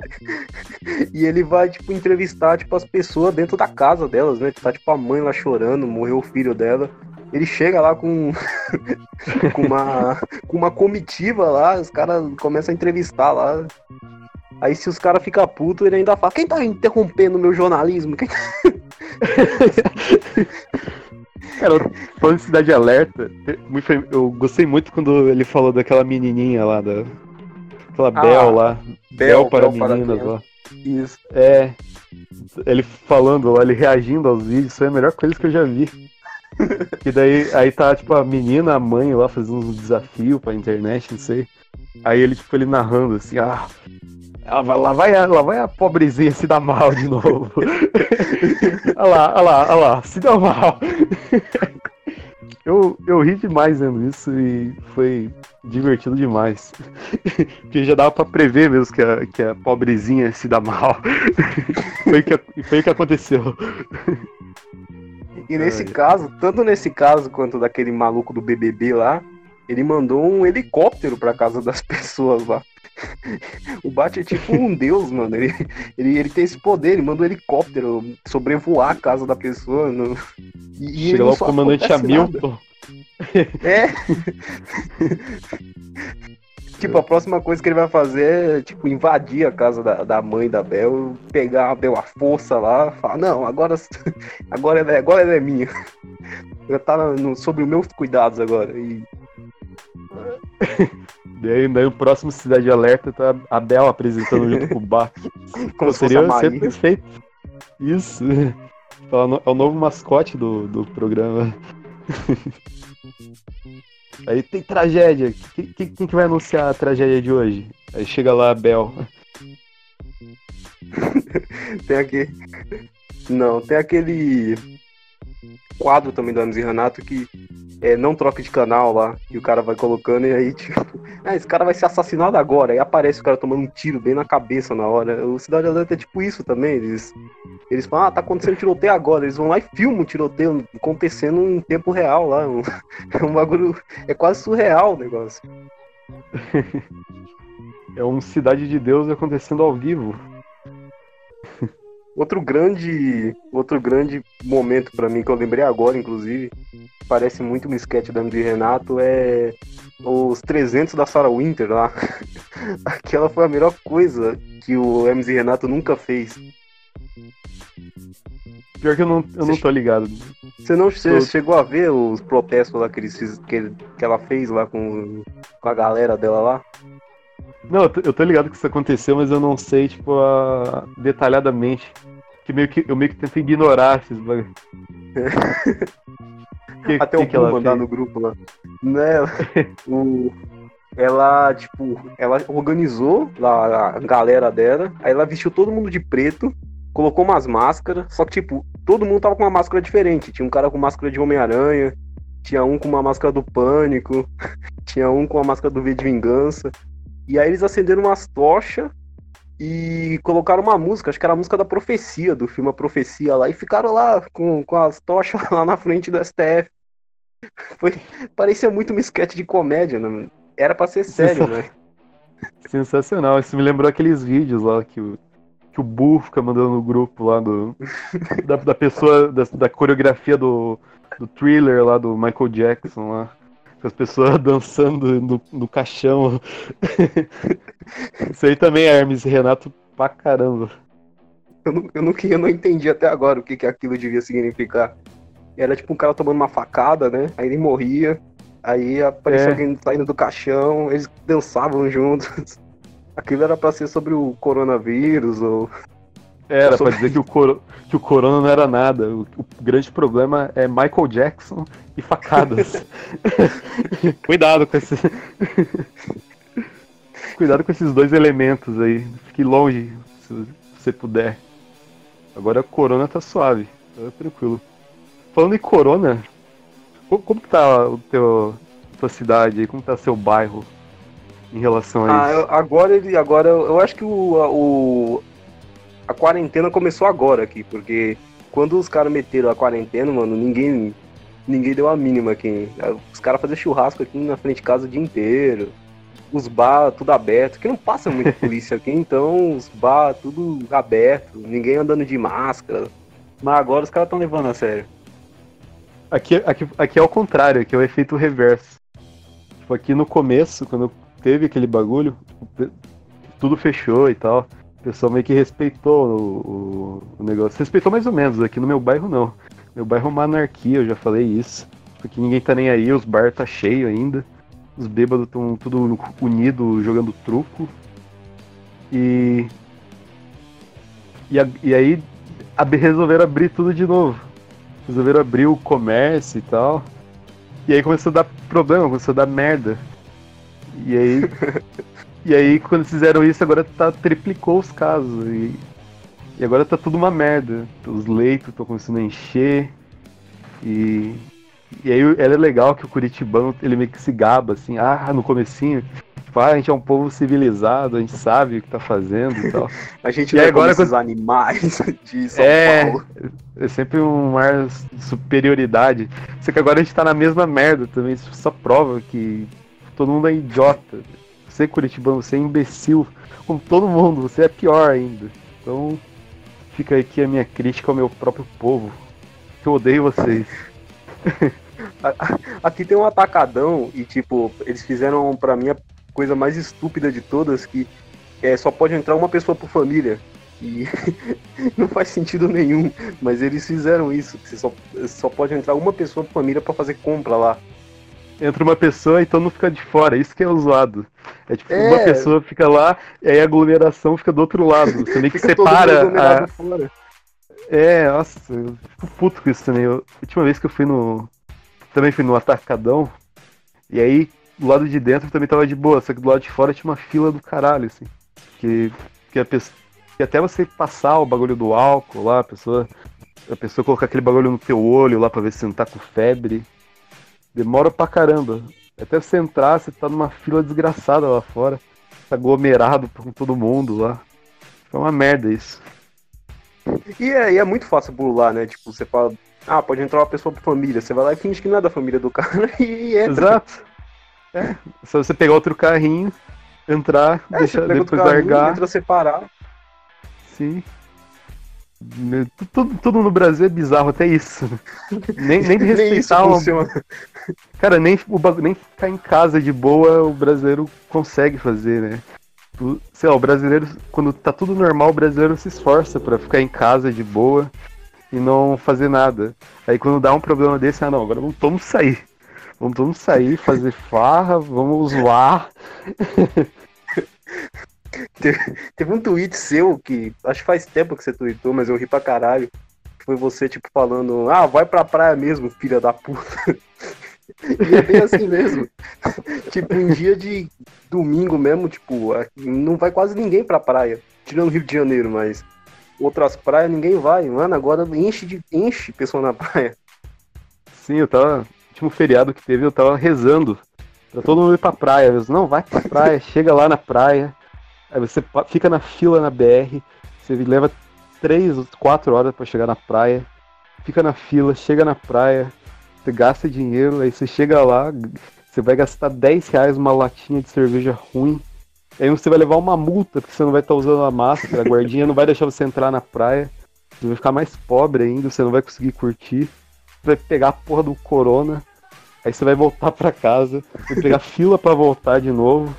<laughs> e ele vai, tipo, entrevistar, tipo, as pessoas dentro da casa delas, né? Tá, tipo, a mãe lá chorando, morreu o filho dela. Ele chega lá com, <laughs> com, uma, com uma comitiva lá, os caras começam a entrevistar lá. Aí se os caras ficam putos, ele ainda fala, quem tá interrompendo o meu jornalismo? Quem tá-" <laughs> Cara, falando de Cidade Alerta, eu gostei muito quando ele falou daquela menininha lá, da, aquela Bel lá. Bel, para Bel para meninas criança. lá. Isso. É. Ele falando lá, ele reagindo aos vídeos, isso é a melhor coisa que eu já vi. <laughs> E daí aí tá, tipo, a menina, a mãe lá fazendo um desafio pra internet, não sei. Aí ele, tipo, ele narrando assim, ah. Ela vai, lá, vai, a- lá vai a pobrezinha se dar mal de novo. <laughs> olha lá, olha lá, olha lá, se dá mal. <laughs> Eu, eu ri demais vendo isso e foi divertido demais. Porque já dava pra prever mesmo que a, que a pobrezinha se dá mal. foi, o que, foi o que aconteceu. E nesse Ai. caso, tanto nesse caso quanto daquele maluco do BBB lá, ele mandou um helicóptero pra casa das <laughs> pessoas lá. O Bate é tipo um deus, mano. Ele, ele, ele tem esse poder, ele manda um helicóptero sobrevoar a casa da pessoa. No... E, Chega lá o comandante. Hamilton. É. <laughs> tipo, a próxima coisa que ele vai fazer é, tipo, invadir a casa da, da mãe da Bel, pegar a Bel à força lá, falar, não, agora, <laughs> agora, ela, é, agora ela é minha. <laughs> Ela tá no, sobre os meus cuidados agora. E <laughs> Daí, daí o próximo Cidade Alerta tá a Bel apresentando junto com o Bach. como seria ser perfeito. Isso. É o novo mascote do, do programa. Aí tem tragédia. Quem, quem, que vai anunciar a tragédia de hoje? Aí chega lá a Bel. <laughs> tem aqui. Não, tem aquele quadro também do Hermes e Renato que é, não troca de canal lá, e o cara vai colocando e aí, tipo, <laughs> ah, esse cara vai ser assassinado agora. Aí aparece o cara tomando um tiro bem na cabeça na hora. O Cidade Alerta é tipo isso também. Eles, eles falam, ah, tá acontecendo tiroteio agora. Eles vão lá e filmam o tiroteio acontecendo em tempo real lá. Um, <laughs> é um bagulho. É quase surreal o negócio. <laughs> é um Cidade de Deus acontecendo ao vivo. Outro grande, outro grande momento para mim que eu lembrei agora, inclusive, parece muito um sketch da MD Renato é os 300 da Sarah Winter lá. <laughs> Aquela foi a melhor coisa que o MZ Renato nunca fez. Pior que eu não, eu não tô ligado. Você não você chegou a ver os protestos lá que, eles, que, que ela fez lá com, com a galera dela lá? Não, eu tô, eu tô ligado que isso aconteceu, mas eu não sei, tipo, a... detalhadamente. Que meio que eu meio que tento ignorar esses bagulhos. <laughs> Até que o que ela mandar no grupo lá. Né? o, ela, tipo, ela organizou lá a galera dela, aí ela vestiu todo mundo de preto, colocou umas máscaras, só que, tipo, todo mundo tava com uma máscara diferente. Tinha um cara com máscara de Homem-Aranha, tinha um com uma máscara do Pânico, <laughs> tinha um com a máscara do V de Vingança. E aí eles acenderam umas tochas e colocaram uma música, acho que era a música da profecia, do filme A Profecia lá, e ficaram lá com, com as tochas <laughs> lá na frente do STF. Foi, parecia muito um sketch de comédia, né? Era pra ser sério, né? Sensacional, isso me lembrou aqueles vídeos lá que o, que o Bu fica mandando no grupo lá do. <laughs> da, da pessoa, da, da coreografia do, do thriller lá do Michael Jackson lá com as pessoas <laughs> dançando no, no caixão. <laughs> Isso aí também é Hermes Renato pra caramba. Eu não, eu, não, eu não entendi até agora o que, que aquilo devia significar. Era tipo um cara tomando uma facada, né? Aí ele morria. Aí aparecia é. alguém saindo do caixão, eles dançavam juntos. <laughs> Aquilo era pra ser sobre o coronavírus ou era, pra dizer que o, coro... que o Corona não era nada. O, o grande problema é Michael Jackson e facadas. <laughs> Cuidado com esse. <laughs> Cuidado com esses dois elementos aí. Fique longe, se você puder. Agora o Corona tá suave, tá tranquilo. Falando em Corona, como, tá o teu, tua cidade aí? Como tá seu bairro em relação a ah, isso? agora ele, agora eu acho que o, o a quarentena começou agora aqui, porque quando os caras meteram a quarentena, mano, ninguém ninguém deu a mínima aqui. Os caras faziam churrasco aqui na frente de casa o dia inteiro. Os bar tudo aberto, que não passa muita <laughs> polícia aqui, então os bar tudo aberto, ninguém andando de máscara. Mas agora os caras estão levando a sério. Aqui, aqui, aqui é o contrário, aqui é o efeito reverso. Tipo, aqui no começo, quando teve aquele bagulho, tudo fechou e tal. O pessoal meio que respeitou o, o, o, negócio. Respeitou mais ou menos, aqui no meu bairro não. Meu bairro é uma anarquia, eu já falei isso. Porque ninguém tá nem aí, os bar tá cheio ainda. Os bêbados estão tudo unido jogando truco. E. E, a, e aí a, resolveram abrir tudo de novo. Resolveram abrir o comércio e tal. E aí começou a dar problema, começou a dar merda. E aí <laughs> E aí, quando fizeram isso, agora tá, triplicou os casos. E, e agora tá tudo uma merda. Os leitos estão começando a encher. E, e aí era legal que o Curitibano, ele meio que se gaba, assim, ah, no comecinho. Tipo, ah, a gente é um povo civilizado, a gente sabe o que tá fazendo e tal. <laughs> a gente e não é agora, quando... animais <laughs> de São é, Paulo. É sempre um ar de superioridade. Só que agora a gente tá na mesma merda também. Isso só prova que todo mundo é idiota. Você, Curitibano, você é imbecil. Como todo mundo, você é pior ainda. Então, fica aqui a minha crítica ao meu próprio povo. Eu odeio vocês. <laughs> Aqui tem um atacadão e, tipo, eles fizeram para mim a coisa mais estúpida de todas, que é, só pode entrar uma pessoa por família. E <laughs> não faz sentido nenhum, mas eles fizeram isso. Você só, só pode entrar uma pessoa por família para fazer compra lá entra uma pessoa e todo mundo fica de fora. Isso que é o zoado. É tipo, é. uma pessoa fica lá e aí a aglomeração fica do outro lado. Você meio que separa. A... É, nossa, eu fico puto com isso também. Eu, a última vez que eu fui no. Também fui no Atacadão. E aí, do lado de dentro também tava de boa, só que do lado de fora tinha uma fila do caralho, assim. Que, que, a pessoa, que até você passar o bagulho do álcool lá, a pessoa. A pessoa colocar aquele bagulho no teu olho lá pra ver se não tá com febre. Demora pra caramba. Até você entrar, você tá numa fila desgraçada lá fora. Tá aglomerado com todo mundo lá. Foi uma merda isso. E é, e é muito fácil pular, né? Tipo, você fala, ah, pode entrar uma pessoa por família. Você vai lá e finge que não é da família do <laughs> cara e entra. Exato. É, só você pegar outro carrinho, entrar, É, deixar, depois carrinho, largar. entra separar. Sim. Tu- Tudo, tudo no Brasil é bizarro, até isso. <laughs> Nem, nem de Nem isso respeitar uma. Cara, nem, o nem ficar em casa de boa o brasileiro consegue fazer, né? Sei lá, o brasileiro, quando tá tudo normal, o brasileiro se esforça pra ficar em casa de boa e não fazer nada. Aí quando dá um problema desse, ah não, agora vamos vamos sair. Vamos vamos sair, fazer farra, vamos zoar. <laughs> Teve um tweet seu que acho que faz tempo que você tweetou, mas eu ri pra caralho. Foi você, tipo, falando, ah, vai pra praia mesmo, filha da puta. <laughs> e é bem assim mesmo. <laughs> tipo, em dia de domingo mesmo, tipo, aqui não vai quase ninguém pra praia. Tirando Rio de Janeiro, mas outras praias ninguém vai. Mano, agora enche de enche pessoa na praia. Sim, eu tava. Último feriado que teve, eu tava rezando pra todo mundo ir pra praia. Eu disse, não, vai pra praia, chega lá na praia. Aí você fica na fila na BR, você leva três ou quatro horas pra chegar na praia, fica na fila, chega na praia, você gasta dinheiro, aí você chega lá, você vai gastar 10 reais uma latinha de cerveja ruim. Aí você vai levar uma multa, porque você não vai estar usando a máscara, a guardinha não vai deixar você entrar na praia. Você vai ficar mais pobre ainda, você não vai conseguir curtir. Você vai pegar a porra do corona, aí você vai voltar pra casa, vai pegar fila pra voltar de novo,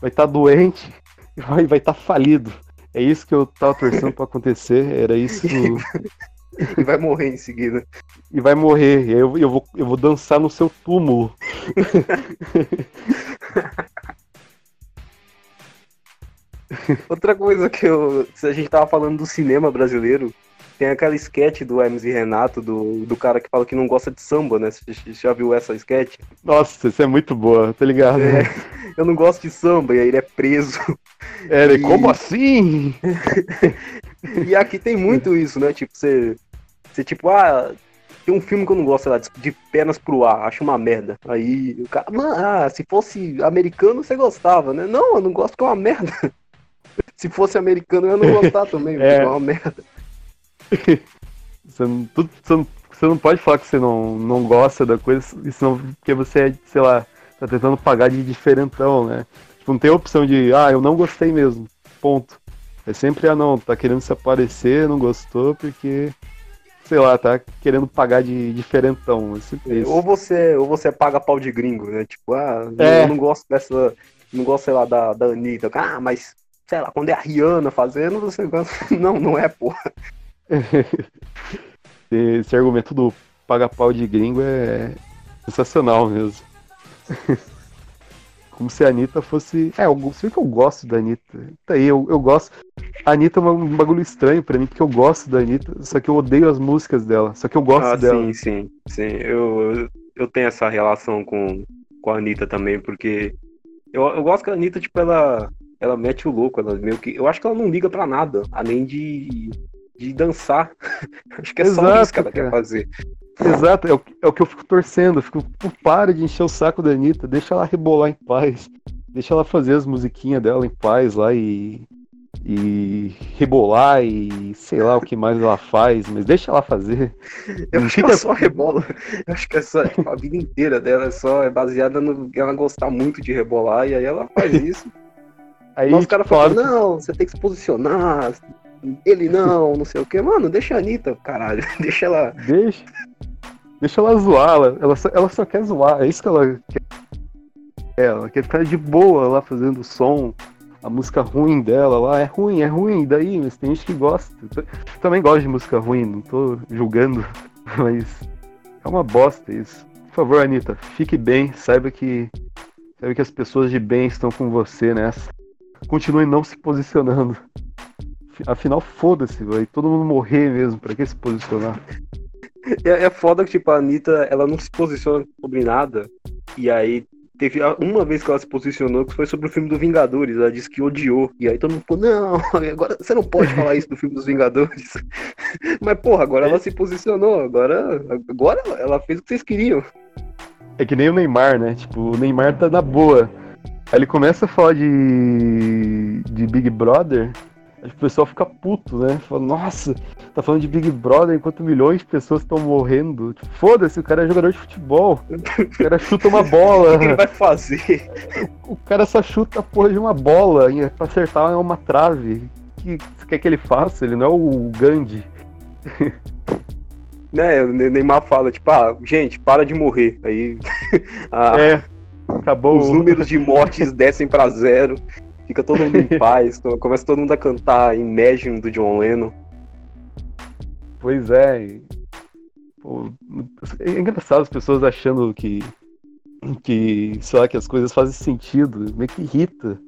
vai estar doente e vai estar vai tá falido. É isso que eu tava torcendo pra acontecer, era isso. <laughs> E vai morrer em seguida. E vai morrer, e aí eu, eu, vou, eu vou dançar no seu túmulo. <laughs> Outra coisa que eu. Se a gente tava falando do cinema brasileiro, tem aquela sketch do Hermes e Renato, do, do cara que fala que não gosta de samba, né? Você já viu essa sketch? Nossa, isso é muito boa, tá ligado? É, eu não gosto de samba, e aí ele é preso. <laughs> É, ele, E- como assim? <laughs> E aqui tem muito isso, né? Tipo, você. Você, tipo, ah. Tem um filme que eu não gosto, sei lá, de, pernas pro ar, acho uma merda. Aí o cara, "Mano, ah, se fosse americano você gostava, né? Não, eu não gosto que é uma merda. <laughs> Se fosse americano eu ia não gostar também, É. é uma merda. <laughs> Você não, tu- você não, você não pode falar que você não, não gosta da coisa, senão, porque você é, sei lá, tá tentando pagar de diferentão, né? Tipo, não tem opção de, ah, eu não gostei mesmo, ponto. É sempre, ah, não, tá querendo se aparecer, não gostou, porque, sei lá, tá querendo pagar de diferentão. É isso. Ou você, ou você paga pau de gringo, né? Tipo, ah, É. eu não gosto dessa. Não gosto, sei lá, da, da Anitta. Ah, mas, sei lá, quando é a Rihanna fazendo, você gosta. <laughs> Não, não é, porra. <laughs> Esse argumento do paga pau de gringo é sensacional mesmo. <laughs> Como se a Anitta fosse. É, eu, se bem que eu gosto da Anitta. Tá aí, eu, eu gosto. A Anitta é um bagulho estranho pra mim, porque eu gosto da Anitta, só que eu odeio as músicas dela. Só que eu gosto ah, dela. sim, sim, sim. Eu, eu, eu tenho essa relação com, com a Anitta também, porque eu, eu gosto que a Anitta, tipo, ela, ela mete o louco, ela meio que. Eu acho que ela não liga pra nada, além de, de dançar. <laughs> acho que é só Exato, isso que ela quer cara. fazer. Exato, é o, é o que eu fico torcendo. Eu fico, para de encher o saco da Anitta, deixa ela rebolar em paz. Deixa ela fazer as musiquinhas dela em paz lá e. E rebolar e sei lá o que mais ela faz, mas deixa ela fazer. <laughs> Eu acho que ela só rebola. Eu acho que essa, tipo, a vida inteira dela é só é baseada no ela gostar muito de rebolar, e aí ela faz isso. <laughs> Aí Mas os caras tipo, falam, não, você tem que se posicionar, ele não, não sei o que. Mano, deixa a Anitta, caralho. <laughs> Deixa ela. Deixa. Deixa ela zoar, ela, ela, só, ela só quer zoar, é isso que ela quer. Ela quer ficar de boa lá fazendo som, a música ruim dela lá, é ruim, é ruim, daí, mas tem gente que gosta. Eu também gosto de música ruim, não tô julgando, <laughs> mas é uma bosta isso. Por favor, Anitta, fique bem, saiba que. Saiba que as pessoas de bem estão com você nessa. Continue não se posicionando. Afinal, foda-se, vai todo mundo morrer mesmo, pra que se posicionar? É, é foda que, tipo, a Anitta, ela não se posiciona sobre nada. E aí Teve uma vez que ela se posicionou que foi sobre o filme do Vingadores. Ela disse que odiou. E aí todo mundo falou: não, <laughs> agora você não pode falar isso do filme dos Vingadores. <laughs> Mas, porra, agora ela se posicionou. Agora, agora ela fez o que vocês queriam. É que nem o Neymar, né? Tipo, o Neymar tá na boa. Aí ele começa a falar de, de Big Brother, o pessoal fica puto, né? Fala, nossa, tá falando de Big Brother enquanto milhões de pessoas estão morrendo. Tipo, Foda-se, o cara é jogador de futebol. O cara chuta uma <laughs> bola. o que ele vai fazer? O cara só chuta a porra de uma bola pra acertar uma trave. O que você quer que ele faça? Ele não é o Gandhi. né, o Neymar fala, tipo, ah, gente, para de morrer. Aí. <laughs> ah, é, acabou. Os números de mortes descem para zero. Fica todo mundo em <laughs> paz. Começa todo mundo a cantar Imagine do John Lennon. Pois é. Pô, é engraçado as pessoas achando que. que, sei lá, que as coisas fazem sentido. Meio que irrita.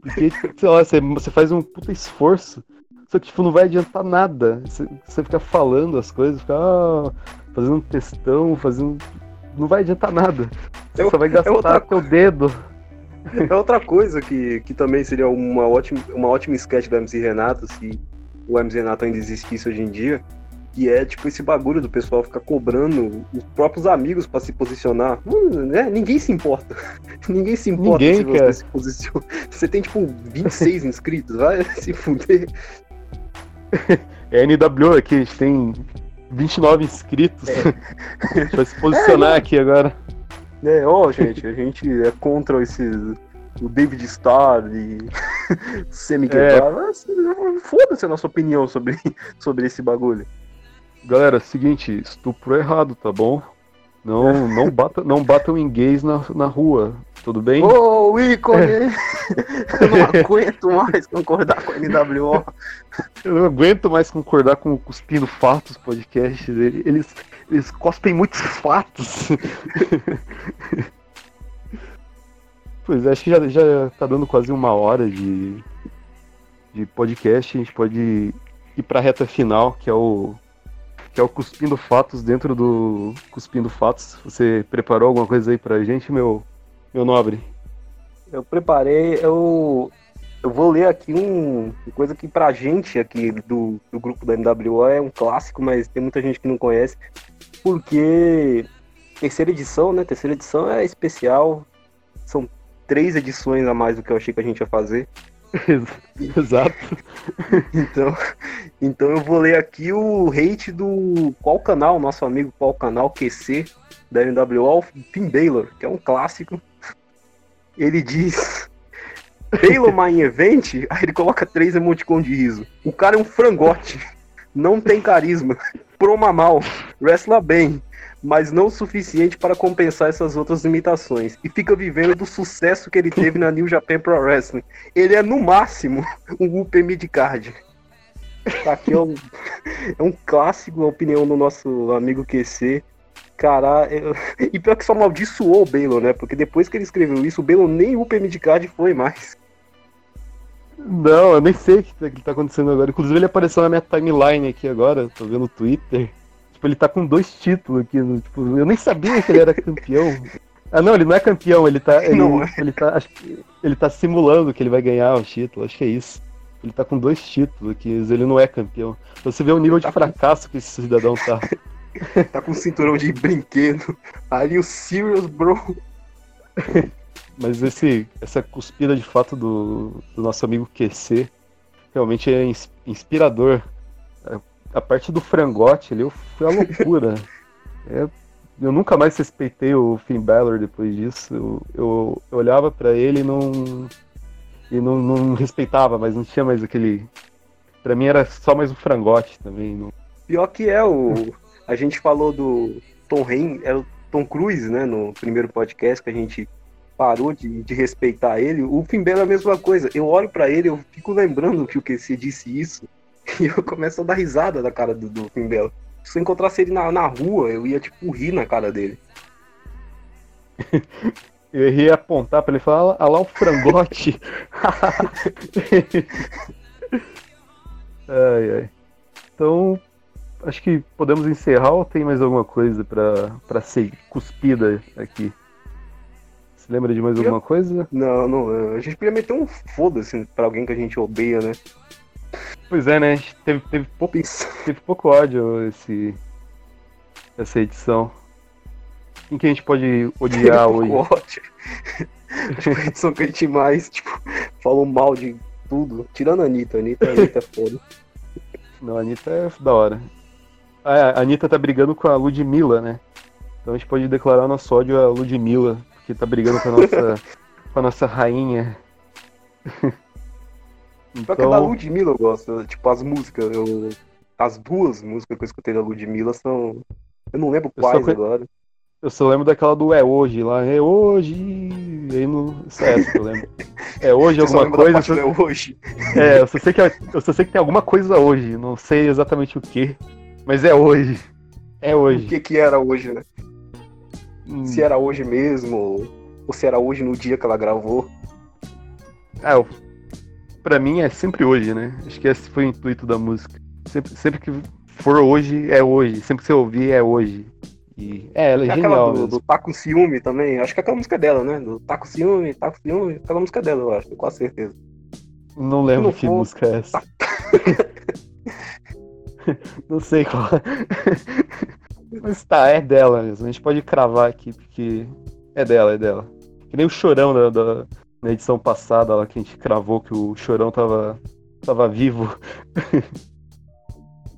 Porque, <laughs> sei lá, você, você faz um puta esforço. Só que, tipo, não vai adiantar nada. Você, você fica falando as coisas, fica ah, fazendo um textão, fazendo. Não vai adiantar nada. Você é, só vai gastar <laughs> é outra... teu dedo. É outra coisa que, que também seria uma ótima, uma ótima sketch do MC Renato, se o MC Renato ainda existisse hoje em dia, que é tipo esse bagulho do pessoal ficar cobrando os próprios amigos para se posicionar. Hum, né? Ninguém se importa. <laughs> Ninguém se importa Ninguém, se você cara. se posiciona. Você tem tipo 26 inscritos, vai <laughs> se fuder. É NW aqui, a gente tem 29 inscritos. É. <laughs> vai se posicionar é, aqui agora. É, ó, gente, a gente é contra esses. O David Starr e <laughs> Semi é. Foda-se a nossa opinião sobre, <laughs> sobre esse bagulho. Galera, seguinte, estupro é errado, tá bom? Não, não, bata, não batam em gays na, na rua, tudo bem? Ô, oh, ícone! É. <laughs> Eu não aguento mais concordar com a NWO. Eu não aguento mais concordar com o Cuspindo Fatos podcast. Eles, eles cospem muitos fatos. <laughs> pois é, acho que já, já tá dando quase uma hora de, de podcast. A gente pode ir pra reta final, que é o que é o Cuspindo Fatos dentro do Cuspindo Fatos. Você preparou alguma coisa aí pra gente, meu, meu nobre? Eu preparei, eu, eu vou ler aqui um coisa que pra gente aqui do, do grupo da NWO é um clássico, mas tem muita gente que não conhece, porque terceira edição, né? Terceira edição é especial, são três edições a mais do que eu achei que a gente ia fazer. <laughs> Exato. <laughs> então, então eu vou ler aqui o hate do qual canal, nosso amigo qual canal QC da NWO, Finn Baylor, que é um clássico. Ele diz Baylor Main Event, aí ele coloca três emoticons de riso. O cara é um frangote, não tem carisma, <laughs> proma mal, wrestla bem, mas não o suficiente para compensar essas outras limitações. E fica vivendo do sucesso que ele teve na New Japan Pro Wrestling. Ele é, no máximo, um UP Midcard. Aqui é um, é um clássico, a opinião do nosso amigo QC. Cara, eu... <laughs> e pior que só amaldiçoou o Baylor, né? Porque depois que ele escreveu isso, o Baylor nem UP Midcard foi mais. Não, eu nem sei o que tá, que tá acontecendo agora. Inclusive, ele apareceu na minha timeline aqui agora, tô vendo no Twitter. Tipo, ele tá com dois títulos aqui. Tipo, eu nem sabia que ele era campeão. <laughs> Ah, não, ele não é campeão, ele tá. Ele, não é. ele tá. Ele tá simulando que ele vai ganhar o título, acho que é isso. Ele tá com dois títulos aqui, ele não é campeão. Você vê o nível tá de fracasso com... que esse cidadão tá. <laughs> <laughs> tá com cinturão de brinquedo. Ali o Serious Bro. <laughs> Mas esse, essa cuspida de fato do, do nosso amigo QC realmente é inspirador a parte do frangote ali foi a loucura. <laughs> é, eu nunca mais respeitei o Finn Balor depois disso. Eu, eu, eu olhava para ele e não. E não, não, respeitava, mas não tinha mais aquele. Pra mim era só mais um frangote também. Não... Pior que é o. A gente falou do Tom Ren, era o Tom Cruise, né? No primeiro podcast que a gente parou de, de respeitar ele. O Balor é a mesma coisa. Eu olho para ele, eu fico lembrando que o você disse isso. <laughs> E eu começo a dar risada da cara do, do Balor. Se eu encontrasse ele na, na rua, eu ia, tipo, rir na cara dele. <laughs> eu ia apontar pra ele e falar, ah lá o frangote. <laughs> ai, ai. Então, acho que podemos encerrar ou tem mais alguma coisa pra, pra ser cuspida aqui? Você lembra de mais alguma coisa? Não, não. A gente podia meter um foda-se pra alguém que a gente odeia, né? Pois é, né? Teve, teve, pouco, teve pouco ódio esse, essa edição. Quem que a gente pode odiar hoje? Ódio. Acho que a edição que a gente mais, tipo, falou mal de tudo. Tirando a Anitta. A Anitta, a Anitta é foda. Não, a Anitta é da hora. Ah, a Anitta tá brigando com a Ludmilla, né? Então a gente pode declarar nosso ódio a Ludmilla, que tá brigando com a nossa, <laughs> com a nossa rainha. então... Só que da Ludmilla eu gosto. Tipo, as músicas, eu... as duas músicas que eu escutei da Ludmilla são. Eu não lembro quais eu agora. Eu só lembro daquela do É Hoje lá. É hoje. E aí no. Isso é essa que eu lembro. É hoje <laughs> Você alguma coisa. Só... É hoje. É, eu só, sei que, é, eu só sei que tem alguma coisa hoje. Não sei exatamente o que. Mas é hoje. É hoje. O que que era hoje, né? Hum. Se era hoje mesmo, ou se era hoje no dia que ela gravou. Ah, pra mim é sempre hoje, né? Acho que esse foi o intuito da música. Sempre, sempre que for hoje, é hoje. Sempre que você ouvir, é hoje. E é, ela é, é genial. Aquela do, do Tá com Ciúme também. Acho que é aquela música dela, né? Do Tá com Ciúme, Tá com Ciúme. Aquela música dela, eu acho, com certeza. Não lembro não que for... música é essa. Tá. <laughs> <laughs> não sei qual. <laughs> Mas tá, é dela mesmo. A gente pode cravar aqui, porque é dela, é dela. Que nem o chorão da, da na edição passada lá que a gente cravou que o chorão tava, tava vivo. <laughs>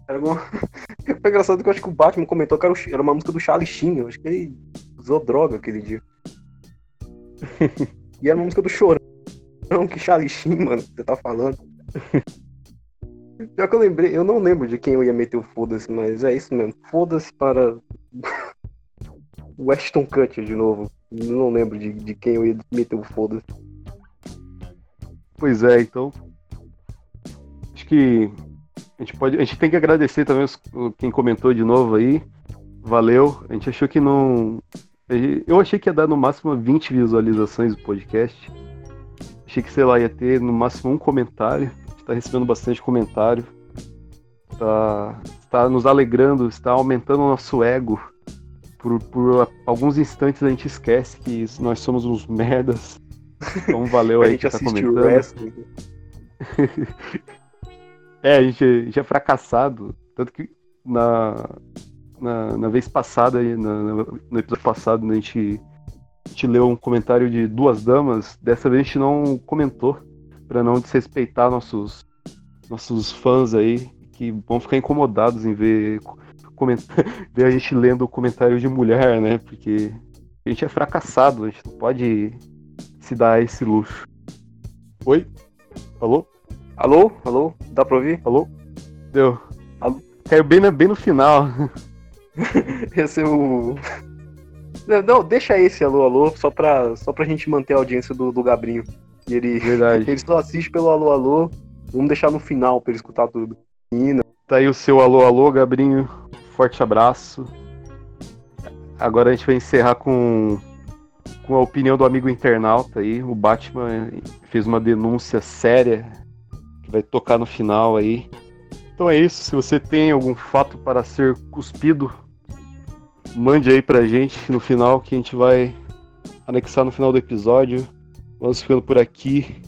Era uma... Foi engraçado que eu acho que o Batman comentou que era, era uma música do Charlie Sheen. Eu acho que ele usou droga aquele dia. e era uma música do Chorão. Que Charlie Sheen, mano, você tá falando. Pior que eu lembrei, eu não lembro de quem eu ia meter o foda-se, mas é isso mesmo. Foda-se para <laughs> Weston Kutcher de novo. Eu não lembro de, de quem eu ia meter o foda-se. Pois é, então. Acho que a gente pode. A gente tem que agradecer também os, quem comentou de novo aí. Valeu. A gente achou que não. Eu achei que ia dar no máximo 20 visualizações do podcast. Achei que, sei lá, ia ter no máximo um comentário está recebendo bastante comentário, está, está nos alegrando, está aumentando o nosso ego. Por, por alguns instantes a gente esquece que nós somos uns merdas. Então valeu <laughs> aí que tá comentando. <laughs> é, a gente, a gente é fracassado. Tanto que na, na, na vez passada, na, no episódio passado, a gente, a gente leu um comentário de duas damas. Dessa vez a gente não comentou para não desrespeitar nossos nossos fãs aí que vão ficar incomodados em ver, <laughs> ver a gente lendo o comentário de mulher, né? Porque a gente é fracassado, a gente não pode se dar esse luxo. Oi? Alô? Alô? Alô? Dá pra ouvir? Alô? Deu. Alô? Caiu bem, na, bem no final. esse é o. Não, deixa esse alô, alô, só pra, só pra gente manter a audiência do, do Gabrinho. E ele, Verdade. <laughs> ele só assiste pelo alô, alô. Vamos deixar no final pra ele escutar tudo. Tá aí o seu alô, alô, Gabrinho. Forte abraço. Agora a gente vai encerrar com, com a opinião do amigo internauta aí. O Batman fez uma denúncia séria que vai tocar no final aí. Então é isso. Se você tem algum fato para ser cuspido, mande aí pra gente no final que a gente vai anexar no final do episódio. Vamos ficando por aqui.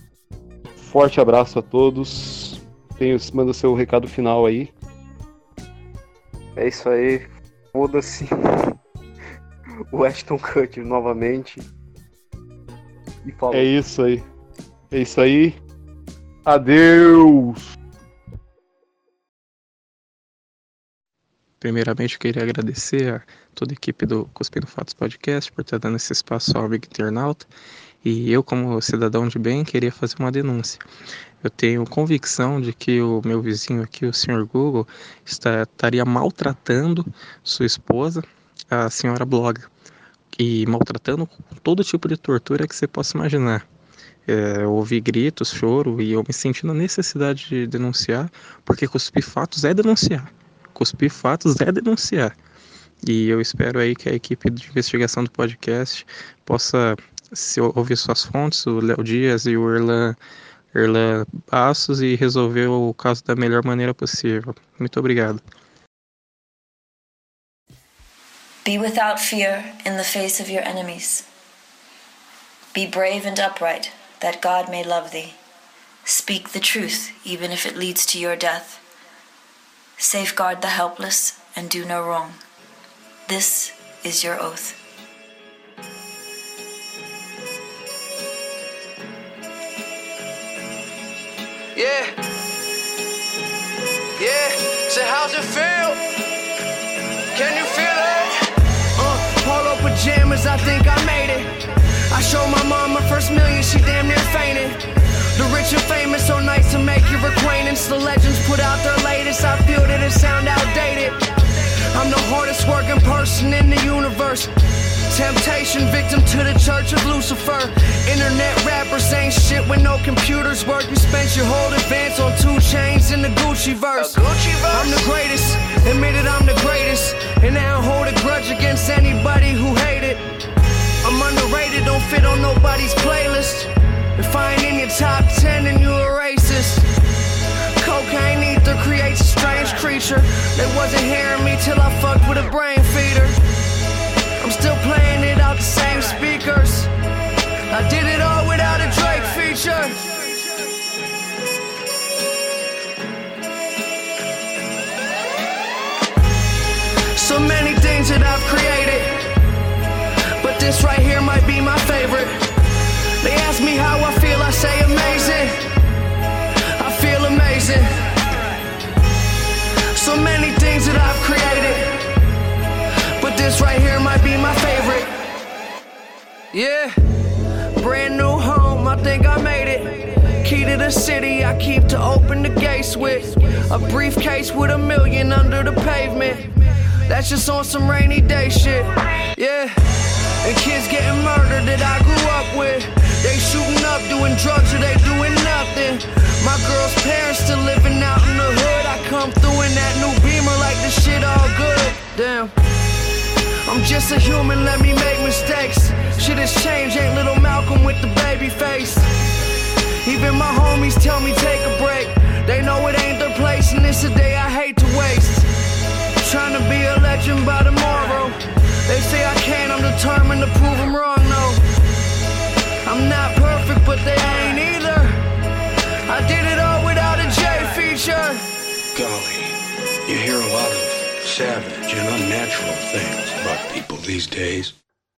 Forte abraço a todos. Tenho, manda seu recado final aí. É isso aí. Foda-se. <laughs> o Ashton Kutcher novamente. E falou. É isso aí. É isso aí. Adeus! Primeiramente, eu queria agradecer a toda a equipe do Cuspindo Fatos Podcast por estar dando esse espaço ao amigo internauta. E eu, como cidadão de bem, queria fazer uma denúncia. Eu tenho convicção de que o meu vizinho aqui, o senhor Google, está, estaria maltratando sua esposa, a senhora Blog, e maltratando todo tipo de tortura que você possa imaginar. É, eu ouvi gritos, choro e eu me senti na necessidade de denunciar, porque cuspir fatos é denunciar. Cuspir fatos é denunciar. E eu espero aí que a equipe de investigação do podcast possa se ouvir suas fontes, o Léo Dias e o Erlan, Erlan Passos, e resolver o caso da melhor maneira possível. Muito obrigado. Be without fear in the face of your enemies. Be brave and upright, that God may love thee. Speak the truth, even if it leads to your death. Safeguard the helpless and do no wrong. This is your oath. Yeah. Yeah. So how's it feel? Can you feel it? Uh, polo pajamas, I think I made it. I showed my mom my first million, she damn near fainted. The rich and famous, so nice to make your acquaintance. The legends put out their latest, I feel that it sound outdated. I'm the hardest working person in the universe. Temptation victim to the church of Lucifer. Internet rappers ain't shit when no computers work. You spent your whole advance on two chains in the Gucci verse. Gucci verse? I'm the greatest, admitted I'm the greatest. And I don't hold a grudge against anybody who hate it. I'm underrated, don't fit on nobody's playlist. If I ain't in your top 10, then you a racist. Cocaine ether creates a strange creature. They wasn't hearing me till I fucked with a brain feeder. Still playing it out the same speakers. I did it all without a Drake feature. So many things that I've created, but this right here might be my favorite. They ask me how I feel, I say amazing. I feel amazing. So many things that I've created, this right here might be my favorite. Yeah, brand new home, I think I made it. Key to the city, I keep to open the gates with. A briefcase with a million under the pavement. That's just on some rainy day shit. Yeah. And kids getting murdered that I grew up with. They shooting up, doing drugs, or they doing nothing. My girl's parents still living out in the hood. I come through in that new beamer like the shit all good. Damn. I'm just a human, let me make mistakes. Shit has changed, ain't little Malcolm with the baby face. Even my homies tell me take a break. They know it ain't their place, and it's a day I hate to waste. I'm Trying to be a legend by tomorrow. They say I can't, I'm determined to prove them wrong, no. I'm not perfect, but they ain't either. I did it all without a J feature. Golly, you hear a lot of savage and unnatural things about people these days.